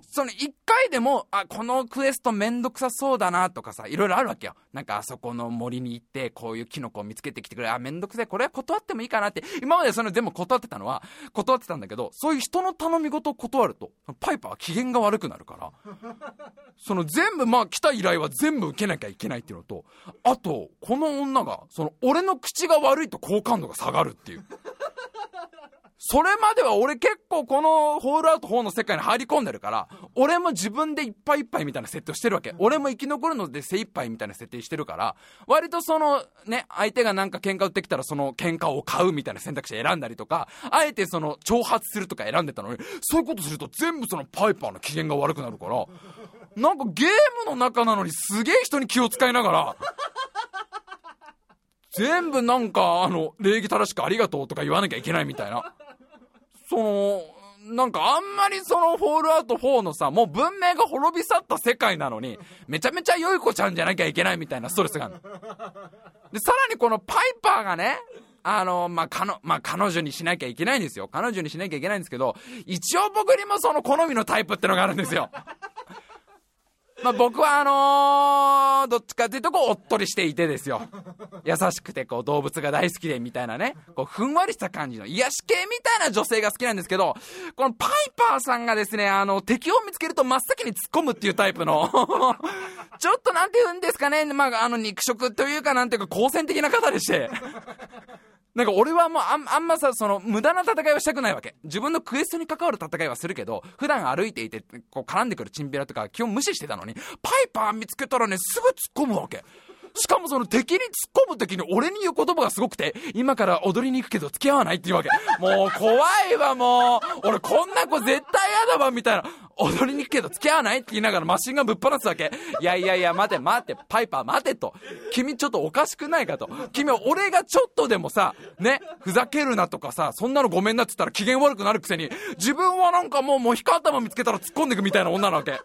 その一回でも、あ、このクエストめんどくさそうだなとかさ、いろいろあるわけよ。なんかあそこの森に行って、こういうキノコを見つけてきてくれ、あ、めんどくさい、これは断ってもいいかなって、今までそれ全部断ってたのは、断ってたんだけど、そういう人の頼み事を断ると、パイパーは機嫌が悪くなるから、その全部、まあ来た依頼は全部受けなきゃいけないっていうのと、あと、この女が、その俺の口が悪いと好感度が下がるっていう。それまでは俺結構このホールアウト4の世界に入り込んでるから、俺も自分でいっぱいいっぱいみたいな設定をしてるわけ。俺も生き残るので精一杯みたいな設定してるから、割とそのね、相手がなんか喧嘩売ってきたらその喧嘩を買うみたいな選択肢選んだりとか、あえてその挑発するとか選んでたのに、そういうことすると全部そのパイパーの機嫌が悪くなるから、なんかゲームの中なのにすげえ人に気を使いながら、全部なんかあの、礼儀正しくありがとうとか言わなきゃいけないみたいな。その、なんかあんまりそのフォールアウト4のさ、もう文明が滅び去った世界なのに、(laughs) めちゃめちゃ良い子ちゃんじゃなきゃいけないみたいなストレスがあるで、さらにこのパイパーがね、あの、まあ、かの、まあ、彼女にしなきゃいけないんですよ。彼女にしなきゃいけないんですけど、一応僕にもその好みのタイプってのがあるんですよ。まあ、僕はあのー、どっちかっていうとこうおっとりしていてですよ。優しくてこう動物が大好きでみたいなね、こうふんわりした感じの癒し系みたいな女性が好きなんですけど、このパイパーさんがですね、あの、敵を見つけると真っ先に突っ込むっていうタイプの。(laughs) ちょっとなんて言うんですかね、まあ、あの、肉食というかなんていうか、好戦的な方でして。なんか俺はもうあんあんまさ、その無駄な戦いはしたくないわけ。自分のクエストに関わる戦いはするけど、普段歩いていて、こう絡んでくるチンピラとか基本無視してたのに、パイパー見つけたらね、すぐ突っ込むわけ。しかもその敵に突っ込む時に俺に言う言葉がすごくて、今から踊りに行くけど付き合わないって言うわけ。もう怖いわもう。俺こんな子絶対嫌だわみたいな。踊りに行くけど付き合わないって言いながらマシンガンぶっ放すわけ。いやいやいや、待て待て、パイパー待てと。君ちょっとおかしくないかと。君は俺がちょっとでもさ、ね、ふざけるなとかさ、そんなのごめんなって言ったら機嫌悪くなるくせに、自分はなんかもうもう光頭見つけたら突っ込んでいくみたいな女なわけ。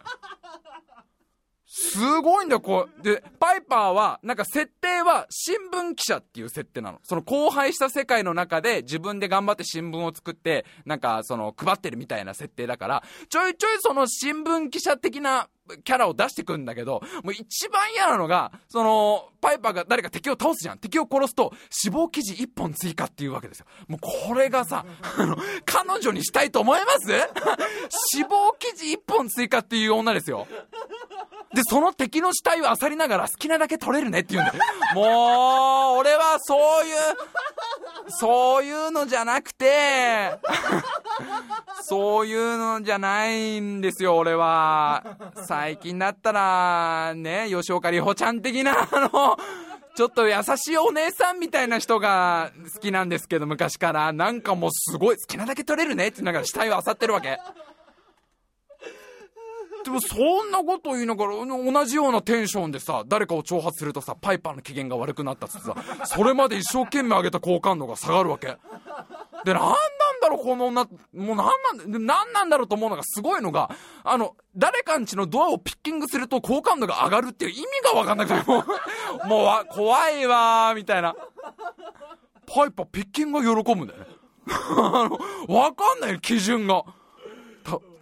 すごいんだよ、こう。で、パイパーは、なんか設定は新聞記者っていう設定なの。その荒廃した世界の中で自分で頑張って新聞を作って、なんかその配ってるみたいな設定だから、ちょいちょいその新聞記者的なキャラを出してくんだけど、もう一番嫌なのが、その、パイパーが誰か敵を倒すじゃん。敵を殺すと、死亡記事一本追加っていうわけですよ。もうこれがさ、あの、彼女にしたいと思います？(laughs) 死亡記事一本追加っていう女ですよ。で、その敵の死体を漁りながら好きなだけ取れるねって言うんだよ。もう、俺はそういう、そういうのじゃなくて、(laughs) そういうのじゃないんですよ、俺は。最近だったら、ね、吉岡里帆ちゃん的な、あの、ちょっと優しいお姉さんみたいな人が好きなんですけど、昔から。なんかもうすごい、好きなだけ取れるねって言いながら死体を漁ってるわけ。でもそんなこと言いながら、同じようなテンションでさ、誰かを挑発するとさ、パイパーの機嫌が悪くなったっつってさ、それまで一生懸命上げた好感度が下がるわけ。で、なんなんだろう、この女、もうなんなんだ、なんなんだろうと思うのがすごいのが、あの、誰かんちのドアをピッキングすると好感度が上がるっていう意味がわかんなくて、もう、もう、怖いわー、みたいな。パイパーピッキングが喜ぶんだよね。あの、わかんない、基準が。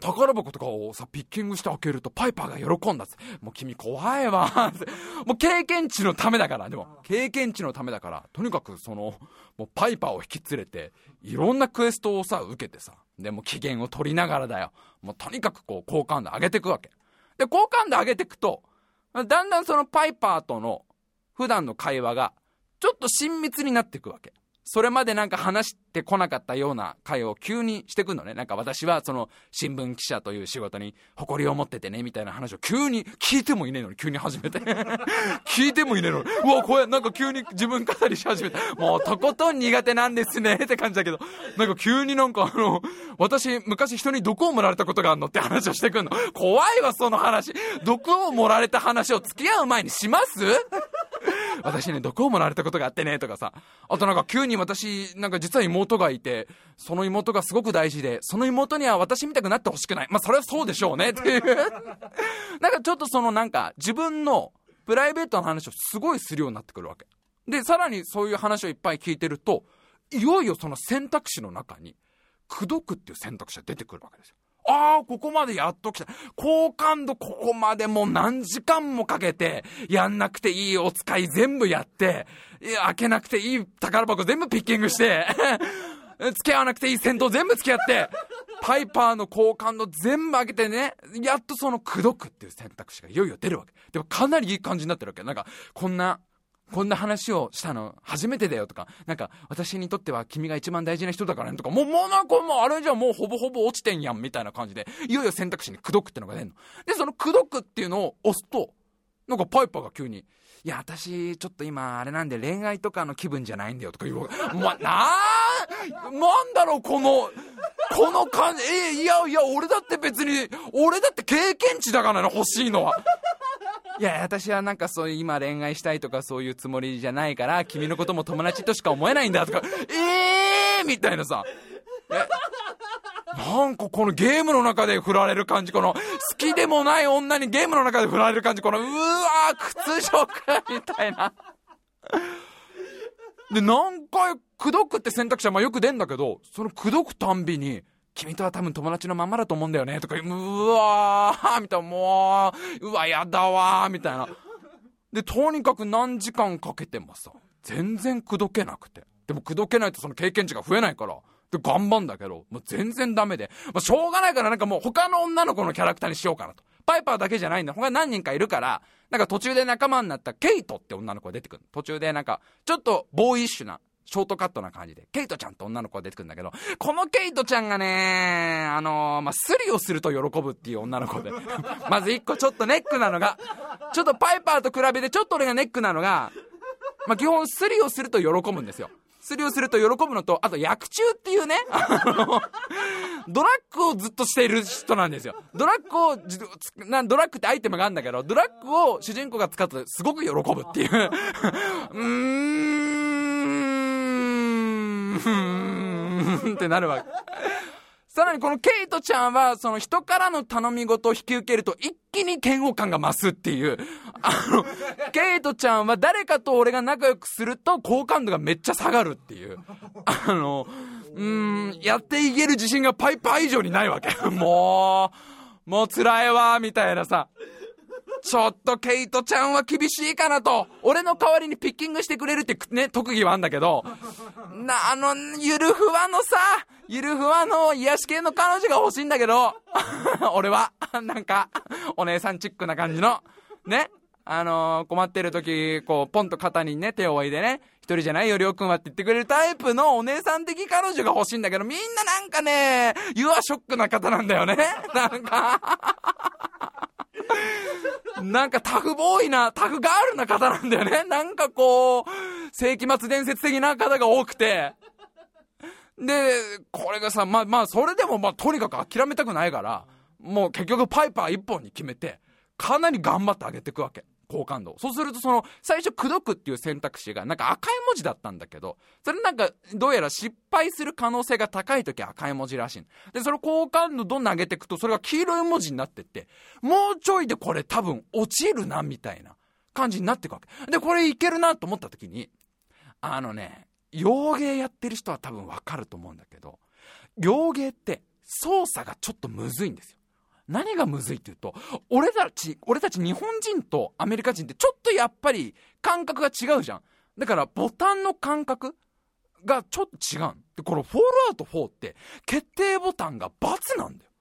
た、宝箱とかをさ、ピッキングして開けるとパイパーが喜んだっつもう君怖いわもう経験値のためだから、でも、経験値のためだから、とにかくその、もうパイパーを引き連れて、いろんなクエストをさ、受けてさ、でも機嫌を取りながらだよ。もうとにかくこう、好感度上げていくわけ。で、好感度上げていくと、だんだんそのパイパーとの普段の会話が、ちょっと親密になっていくわけ。それまでなんか話してこなかったような会を急にしてくんのね。なんか私はその新聞記者という仕事に誇りを持っててね、みたいな話を急に聞いてもいねえのに急に始めて。(laughs) 聞いてもいねえのに。うわ、これなんか急に自分語りし始めて。もうとことん苦手なんですねって感じだけど。なんか急になんかあの、私昔人に毒を盛られたことがあるのって話をしてくんの。怖いわ、その話。毒を盛られた話を付き合う前にします？私ね、毒をもらわれたことがあってね、とかさ。あとなんか急に私、なんか実は妹がいて、その妹がすごく大事で、その妹には私みたくなってほしくない。まあそれはそうでしょうね、っていうなんかちょっとそのなんか自分のプライベートな話をすごいするようになってくるわけ。で、さらにそういう話をいっぱい聞いてると、いよいよその選択肢の中に、口説くっていう選択肢が出てくるわけですよ。ああ、ここまでやっと来た。好感度ここまでもう何時間もかけて、やんなくていいお使い全部やって、開けなくていい宝箱全部ピッキングして、(laughs) 付き合わなくていい戦闘全部付き合って、パイパーの好感度全部開けてね、やっとその口説くっていう選択肢がいよいよ出るわけ。でもかなりいい感じになってるわけ。なんか、こんなこんな話をしたの？初めてだよとか、なんか、私にとっては君が一番大事な人だからねとか、もう、もうなんかもうあれじゃもうほぼほぼ落ちてんやんみたいな感じで、いよいよ選択肢に口説くってのが出んの。で、その口説くっていうのを押すと、なんかパイパーが急に、いや、私、ちょっと今、あれなんで恋愛とかの気分じゃないんだよとか言うわ。ま、なー、なんだろう、この、この感じ、えいやいや、俺だって別に、俺だって経験値だからな、欲しいのは。いや、私はなんかそういう今恋愛したいとかそういうつもりじゃないから、君のことも友達としか思えないんだとか、えーみたいなさ。なんかこのゲームの中で振られる感じ、この好きでもない女にゲームの中で振られる感じ、このうわー屈辱みたいな。で、何回、口説くって選択肢はまあよく出んだけど、その口説くたんびに、君とは多分友達のまんまだと思うんだよね、とか、うわーみたいな、もう、うわ、やだわーみたいな。で、とにかく何時間かけてもさ、全然口説けなくて。でも口説けないとその経験値が増えないから。で、頑張んだけど、もう全然ダメで。まあ、しょうがないからなんかもう他の女の子のキャラクターにしようかなと。パイパーだけじゃないんだ。他何人かいるから、なんか途中で仲間になったケイトって女の子が出てくる。途中でなんか、ちょっとボーイッシュな、ショートカットな感じで、ケイトちゃんって女の子が出てくるんだけど、このケイトちゃんがね、あのー、まあ、スリをすると喜ぶっていう女の子で。(laughs) まず一個ちょっとネックなのが、ちょっとパイパーと比べてちょっと俺がネックなのが、まあ、基本スリをすると喜ぶんですよ。釣りをすると喜ぶのと、あと薬中っていうね、ドラッグをずっとしている人なんですよ。ドラッグを、なドラッグってアイテムがあるんだけど、ドラッグを主人公が使うとすごく喜ぶっていう。(laughs) うーん、ーんってなるわけ。さらにこのケイトちゃんは、その人からの頼み事を引き受けると一気に嫌悪感が増すっていう。あの、ケイトちゃんは誰かと俺が仲良くすると好感度がめっちゃ下がるっていう。あの、うーん、やっていける自信がパイパー以上にないわけ。もう、もう辛いわ、みたいなさ。ちょっとケイトちゃんは厳しいかなと。俺の代わりにピッキングしてくれるってね、特技はあんだけど、な、あの、ゆるふわのさ、ゆるふわの癒し系の彼女が欲しいんだけど、(laughs) 俺は、なんか、お姉さんチックな感じの、ね。あのー、困ってる時、こう、ポンと肩にね、手を置いてね、一人じゃないよ、りょうくんはって言ってくれるタイプのお姉さん的彼女が欲しいんだけど、みんななんかね、ユアショックな方なんだよね。なんか (laughs) なんかタフボーイな、タフガールな方なんだよね。なんかこう、世紀末伝説的な方が多くて。で、これがさ、まあまあ、それでもまあ、とにかく諦めたくないから、もう結局パイパー一本に決めて、かなり頑張ってあげていくわけ。好感度。そうするとその、最初、口説くっていう選択肢がなんか赤い文字だったんだけど、それなんか、どうやら失敗する可能性が高い時は赤い文字らしい。で、その好感度どんどん上げていくと、それが黄色い文字になってって、もうちょいでこれ多分落ちるな、みたいな感じになっていくわけ。で、これいけるなと思った時に、あのね、洋芸やってる人は多分わかると思うんだけど、洋芸って操作がちょっとむずいんですよ。何がむずいって言うと、俺たち、俺たち日本人とアメリカ人ってちょっとやっぱり感覚が違うじゃん。だからボタンの感覚がちょっと違う。で、このフォールアウト4って決定ボタンが×なんだよ。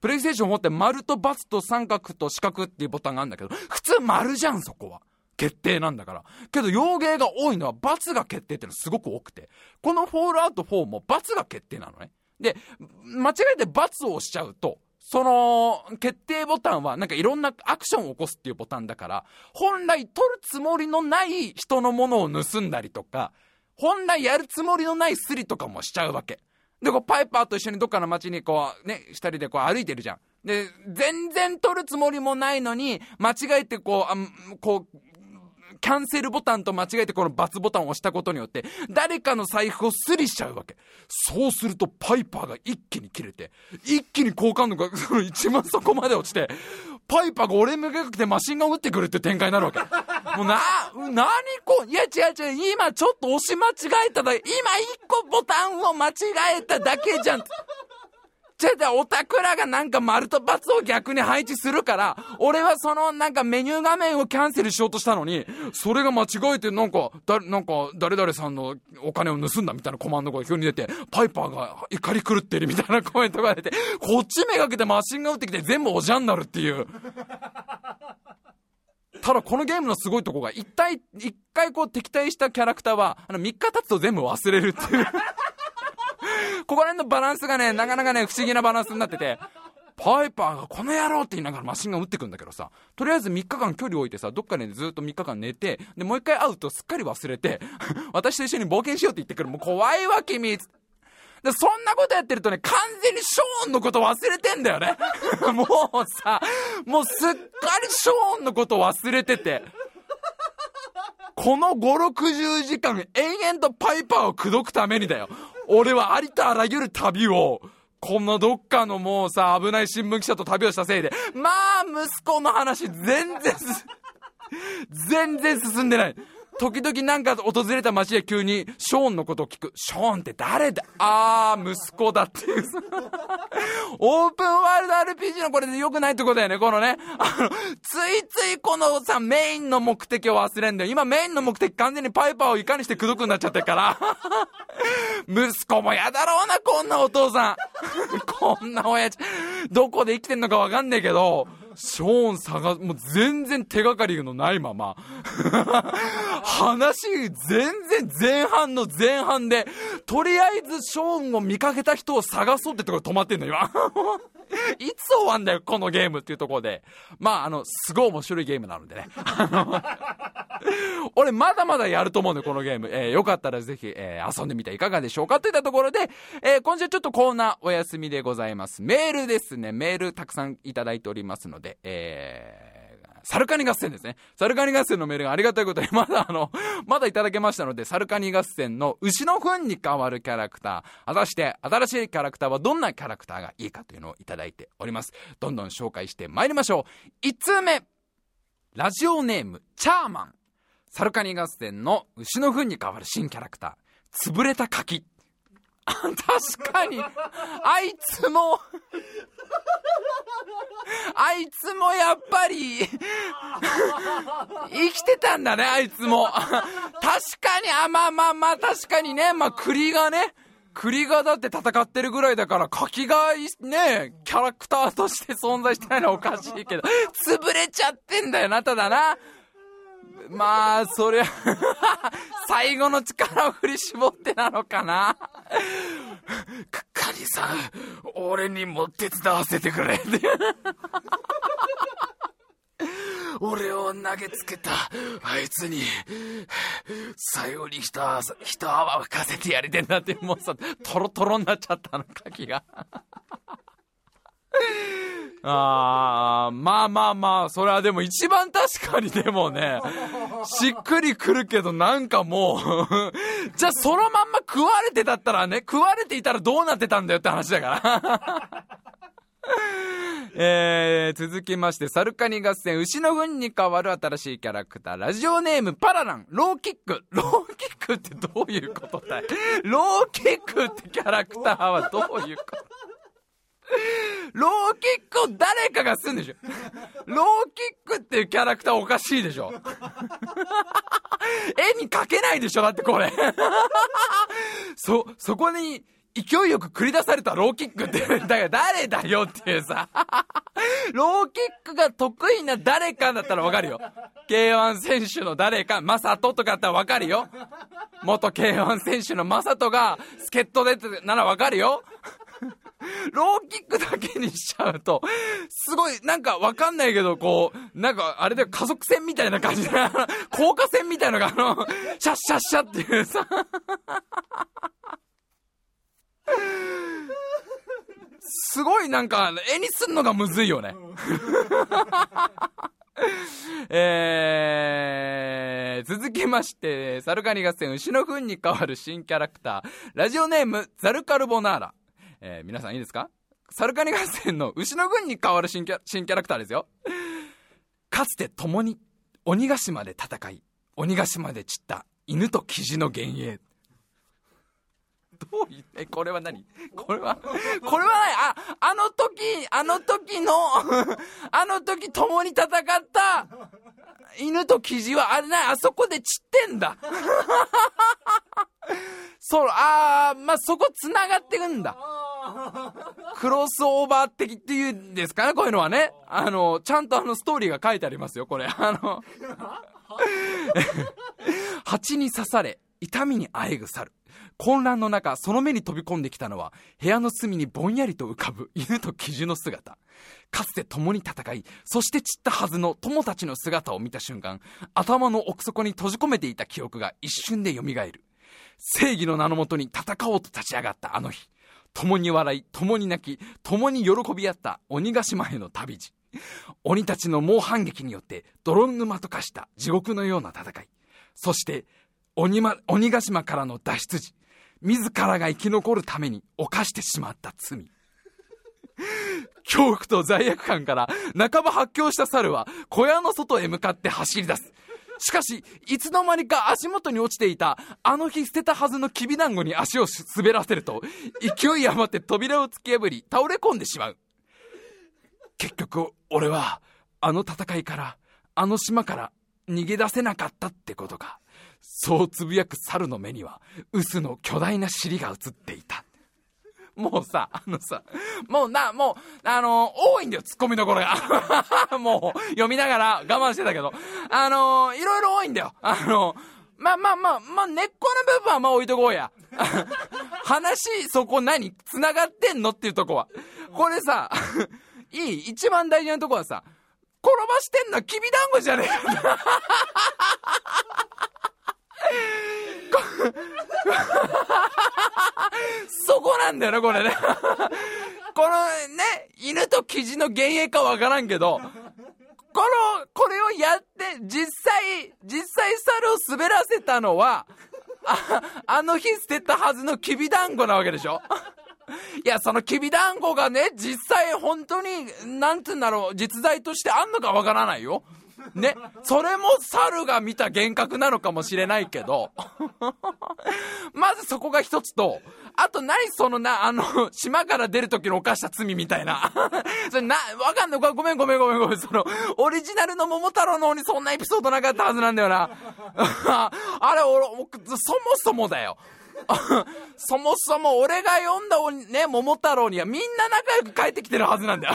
プレイステーション4って丸と×と三角と四角っていうボタンがあるんだけど、普通丸じゃん、そこは。決定なんだから。けど、洋芸が多いのは×が決定ってのはすごく多くて。このフォールアウト4も×が決定なのね。で、間違えて×を押しちゃうと、その、決定ボタンはなんかいろんなアクションを起こすっていうボタンだから、本来取るつもりのない人のものを盗んだりとか、本来やるつもりのないスリとかもしちゃうわけ。で、こう、パイパーと一緒にどっかの街にこう、ね、二人でこう歩いてるじゃん。で、全然取るつもりもないのに、間違えてこう、あこう、キャンセルボタンと間違えてこの×ボタンを押したことによって、誰かの財布をスリしちゃうわけ。そうするとパイパーが一気に切れて、一気に好感度が (laughs) その一番底まで落ちて、パイパーが俺めがけてマシンガン撃ってくるって展開になるわけ。もうな、なにこう、いや違う違う、今ちょっと押し間違えただけ、今一個ボタンを間違えただけじゃん。ちゃおたくらがなんか丸と×を逆に配置するから、俺はそのなんかメニュー画面をキャンセルしようとしたのに、それが間違えてなんか、だ、なんか、誰々さんのお金を盗んだみたいなコマンドが急に出て、パイパーが怒り狂ってるみたいなコメントが出て、こっちめがけてマシンが撃ってきて全部おじゃんなるっていう。ただこのゲームのすごいとこが、一体、一回こう敵対したキャラクターは、あの3日経つと全部忘れるっていう (laughs) ここら辺のバランスがね、なかなかね、不思議なバランスになってて、パイパーがこの野郎って言いながらマシンガン撃ってくんだけどさ、とりあえず3日間距離置いてさ、どっかでずっと3日間寝て、で、もう一回会うとすっかり忘れて、(laughs) 私と一緒に冒険しようって言ってくる。もう怖いわ、君。で、そんなことやってるとね、完全にショーンのこと忘れてんだよね。(laughs) もうさ、もうすっかりショーンのこと忘れてて。この5、60時間延々とパイパーを口説くためにだよ。俺はありとあらゆる旅を、このどっかのもうさ、危ない新聞記者と旅をしたせいで、まあ、息子の話全然 (laughs) 全然進んでない。時々なんか訪れた街で急に、ショーンのことを聞く。ショーンって誰だ？あー、息子だっていう。オープンワールド RPG のこれで良くないってことだよね、このね。あの、ついついこのさ、メインの目的を忘れんだよ。今メインの目的完全にパイパーをいかにして口説くなっちゃってるから。息子も嫌だろうな、こんなお父さん。こんな親父。どこで生きてんのかわかんねえけど、ショーン探す、もう全然手がかりのないまま。(laughs) 話、全然前半の前半で、とりあえずショーンを見かけた人を探そうってところで止まってんの、今。(laughs) いつ終わんだよ、このゲームっていうところで。まあ、あの、すごい面白いゲームなのでね。(laughs) 俺、まだまだやると思うんだよ、このゲーム。えー、よかったらぜひ、えー、遊んでみてはいかがでしょうかといったところで、えー、今週ちょっとコーナーお休みでございます。メールですね。メールたくさんいただいておりますので、でえー、サルカニ合戦ですね。サルカニ合戦のメールがありがたいことに、まだあの、(laughs) まだいただけましたので、サルカニ合戦の牛の糞に変わるキャラクター、果たして新しいキャラクターはどんなキャラクターがいいかというのをいただいております。どんどん紹介して参りましょう。1通目。ラジオネーム、チャーマン。サルカニ合戦の牛の糞に変わる新キャラクター、潰れた柿。確かに、あいつも。あいつもやっぱり。生きてたんだね、あいつも。確かに、あ、まあまあまあ、確かにね、まあ栗がね、栗がだって戦ってるぐらいだから、柿がね、キャラクターとして存在してないのはおかしいけど、潰れちゃってんだよな、ただな。まあ、そりゃ (laughs) 最後の力を振り絞ってなのかな。(laughs) かかりさん、俺にも手伝わせてくれ。(laughs) 俺を投げつけたあいつに、最後に一泡、一泡吹かせてやりてんだって、もうさ、トロトロになっちゃったの、柿が。あー、まあまあまあ、それはでも一番確かにでもね、しっくりくるけどなんかもうじゃあそのまんま食われてたったらね、食われていたらどうなってたんだよって話だから。えー、続きまして、サルカニ合戦、牛の糞に変わる新しいキャラクター、ラジオネーム、パララン、ローキック。ローキックってどういうことだい？ローキックってキャラクターはどういうこと？ローキックを誰かがすんでしょローキックっていうキャラクターおかしいでしょ (laughs) 絵に描けないでしょだってこれ (laughs) そ、そこに勢いよく繰り出されたローキックって、だから誰だよっていうさ (laughs) ローキックが得意な誰かだったらわかるよ。K1 選手の誰か、マサトとかだったらわかるよ。元 K1 選手のマサトが助っ人でってならわかるよ。(laughs) ローキックだけにしちゃうと、すごい、なんかわかんないけど、こう、なんかあれで加速線みたいな感じで、(laughs) 高架線みたいなのが、あの、シャッシャッシャっていうさ、すごいなんか、絵にすんのがむずいよね。(laughs) えー、続きまして、サルカニ合戦、牛の糞に変わる新キャラクター、ラジオネーム、ザルカルボナーラ。えー、皆さんいいですか？サルカニ合戦の牛の軍に変わる新キャ新キャラクターですよ。かつて共に鬼ヶ島で戦い、鬼ヶ島で散った犬とキジの幻影。どういう、え、これは何？これは、これはあ、あの時、あの時のあの時共に戦った犬とキジは、あれな、あそこで散ってんだ。(laughs) そう、あー、まあ、そこ繋がってくんだ。クロスオーバー的っていうんですかね、こういうのはね。あの、ちゃんとあのストーリーが書いてありますよ、これ。あの、蜂に刺され、痛みにあえぐ猿。混乱の中、その目に飛び込んできたのは、部屋の隅にぼんやりと浮かぶ犬とキジの姿。かつて共に戦い、そして散ったは？ずの友たちの姿を見た瞬間、頭の奥底に閉じ込めていた記憶が一瞬で蘇る。正義の名のもとに戦おうと立ち上がったあの日。共に笑い、共に泣き、共に喜び合った鬼ヶ島への旅路。鬼たちの猛反撃によって泥沼と化した地獄のような戦い。そして、鬼,、ま、鬼ヶ島からの脱出時、自らが生き残るために犯してしまった罪。恐怖と罪悪感から半ば発狂した猿は小屋の外へ向かって走り出す。しかし、いつの間にか足元に落ちていた、あの日捨てたはずのきびだんごに足を滑らせると、勢い余って扉を突き破り、倒れ込んでしまう。結局、俺は、あの戦いから、あの島から逃げ出せなかったってことか。そうつぶやく猿の目には、臼の巨大な尻が映っていた。もうさ、あのさ、もうな、もう、あの多いんだよ、ツッコミどころが。(laughs) もう、読みながら我慢してたけど、あのいろいろ多いんだよ。あのまあまあまあ、まあ、根っこの部分はまあ置いとこうや。(laughs) 話、そこ何繋がってんのっていうとこは。これさ、いい？一番大事なとこはさ、転ばしてんのはきびだんごじゃねえか。(laughs) そこなんだよな、これね。(laughs) このね、犬とキジの幻影かわからんけど、この、これをやって、実際、実際猿を滑らせたのは、あ、あの日捨てたはずのきびだんごなわけでしょ (laughs) いや、そのきびだんごがね、実際本当に、なんて言うんだろう、実在としてあんのかわからないよ。ね、それも猿が見た幻覚なのかもしれないけど、(laughs) まずそこが一つと、あと何そのな、あの、島から出る時の犯した罪みたいな。(laughs) それな、わかんない。ごめんごめんごめんごめん。その、オリジナルの桃太郎の方にそんなエピソードなかったはずなんだよな。(laughs) あれ、俺、そもそもだよ。そもそも俺が読んだ鬼ね、桃太郎にはみんな仲良く帰ってきてるはずなんだよ。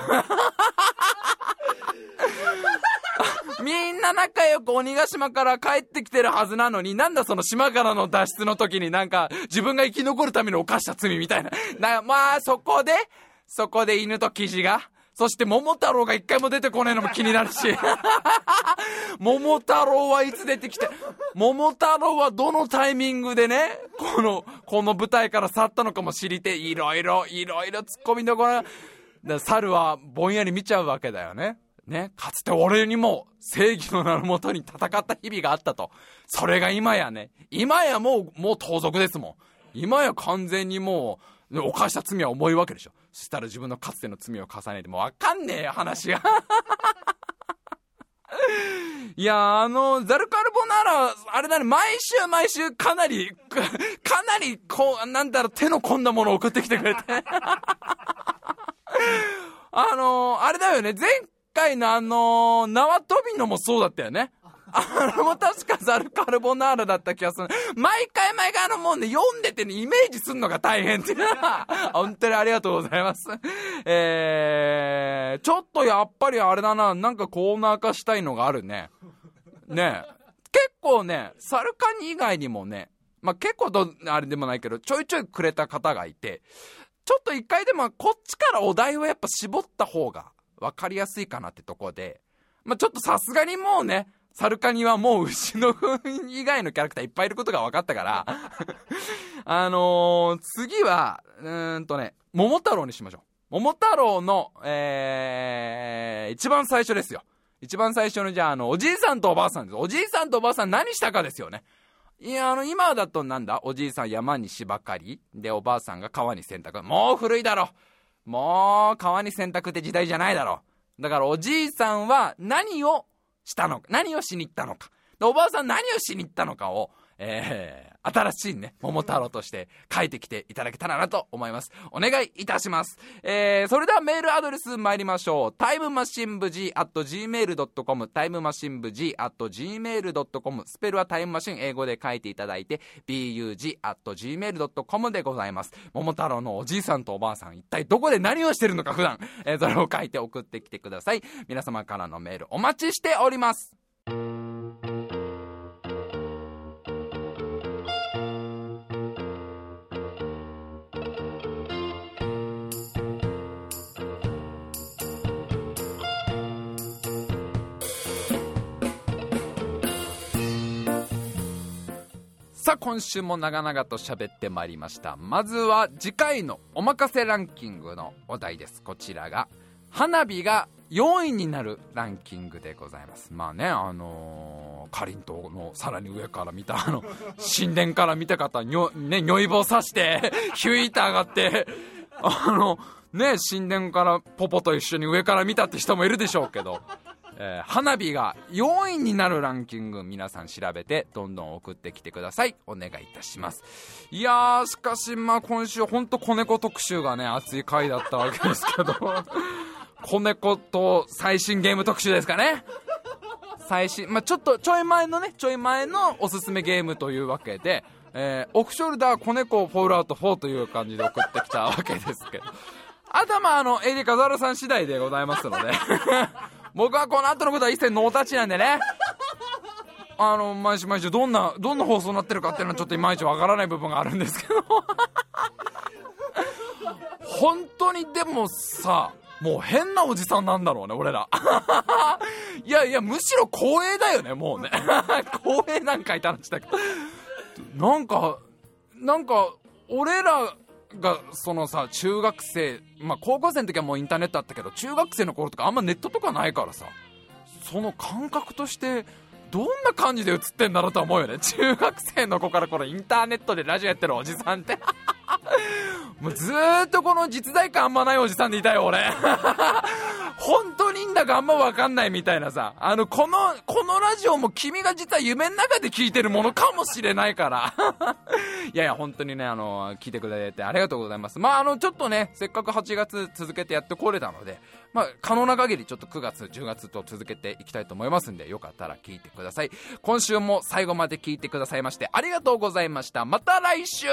みんな仲良く鬼ヶ島から帰ってきてるはずなのに、なんだその島からの脱出の時になんか自分が生き残るために犯した罪みたいな。な、まあそこで、そこで犬とキジが、そして桃太郎が一回も出てこないのも気になるし。(laughs) 桃太郎はいつ出てきて、桃太郎はどのタイミングでね、この、この舞台から去ったのかも知りて、いろいろ、いろいろ突っ込みどころ、猿はぼんやり見ちゃうわけだよね。ね、かつて俺にも正義の名のもとに戦った日々があったと。それが今やね、今やもう、もう盗賊ですもん。今や完全にもう、犯した罪は重いわけでしょ。そしたら自分のかつての罪を重ねてもわかんねえよ、話が。(laughs) いやあの、ザルカルボナーラ、あれだね、毎週毎週かなり、かなり、こう、なんだろう、手の込んだものを送ってきてくれて。(laughs) あのあれだよね、前回のあのー、縄跳びのもそうだったよね。あれも確かザルカルボナーラだった気がする。毎回毎回あのもうね、読んでてね、イメージすんのが大変っていうのは。(laughs) 本当にありがとうございます。えー、ちょっとやっぱりあれだな、なんかコーナー化したいのがあるね。ね結構ね、サルカニ以外にもね、まあ、結構と、あれでもないけど、ちょいちょいくれた方がいて、ちょっと一回でもこっちからお題をやっぱ絞った方が分かりやすいかなってとこで、まあ、ちょっとさすがにもうね、サルカニはもう牛の糞以外のキャラクターいっぱいいることが分かったから (laughs) あのー、次は、うーんとね、桃太郎にしましょう。桃太郎の、えー、一番最初ですよ。一番最初のじゃあ、あの、おじいさんとおばあさんです。おじいさんとおばあさん何したかですよね。いや、あの、今だとなんだ？おじいさん山に芝刈りで、おばあさんが川に洗濯。もう古いだろもう、川に洗濯って時代じゃないだろう。だからおじいさんは何をしたのか、何をしに行ったのか。で、おばあさん何をしに行ったのかを、えー、新しいね、桃太郎として書いてきていただけたらなと思います。お願いいたします。えー、それではメールアドレス参りましょう。タイムマシン部 G at gmail.com タイムマシン部 G at gmail.com スペルはタイムマシン英語で書いていただいて bug at gmail.com でございます。桃太郎のおじいさんとおばあさん一体どこで何をしてるのか普段、えー、それを書いて送ってきてください。皆様からのメールお待ちしております。さあ今週も長々と喋ってまいりました。まずは次回のおまかせランキングのお題です。こちらが花火が4位になるランキングでございます。まあねあのー、かりんとうのさらに上から見たあの神殿から見た方にょね如意棒刺して (laughs) ヒュイーって上がってあのね神殿からポポと一緒に上から見たって人もいるでしょうけど。えー花火が4位になるランキング皆さん調べてどんどん送ってきてください。お願いいたします。いやーしかしまあ今週ほんと子猫特集がね熱い回だったわけですけど。(laughs) 子猫と最新ゲーム特集ですかね。最新、まあ、ちょっとちょい前のねちょい前のおすすめゲームというわけで、えーオフショルダー子猫フォールアウト4という感じで送ってきたわけですけど。あとはまああのエリカザルさん次第でございますので。僕はこの後のことは一切ノータッチなんでね。(laughs) あの毎週毎週どんなどんな放送になってるかっていうのはちょっといまいちわからない部分があるんですけど。本当にでもさもう変なおじさんなんだろうね俺ら。(laughs) いやいやむしろ光栄だよねもうね。(laughs) 光栄なんかいた話だけど。なんかなんか俺らがそのさ中学生まあ高校生の時はもうインターネットあったけど中学生の頃とかあんまネットとかないからさその感覚としてどんな感じで映ってんだろうと思うよね。中学生の子からこのインターネットでラジオやってるおじさんって。(laughs) もうずーっとこの実在感あんまないおじさんでいたよ俺。(laughs) 本当にいいんだかあんま分かんないみたいなさ。あのこのこのラジオも君が実は夢の中で聞いてるものかもしれないから。(laughs) いやいや本当にねあの聞いてくれてありがとうございます。まああのちょっとねせっかく8月続けてやってこれたのでまあ可能な限りちょっと9月10月と続けていきたいと思いますんでよかったら聞いてください。今週も最後まで聞いてくださいましてありがとうございました。また来週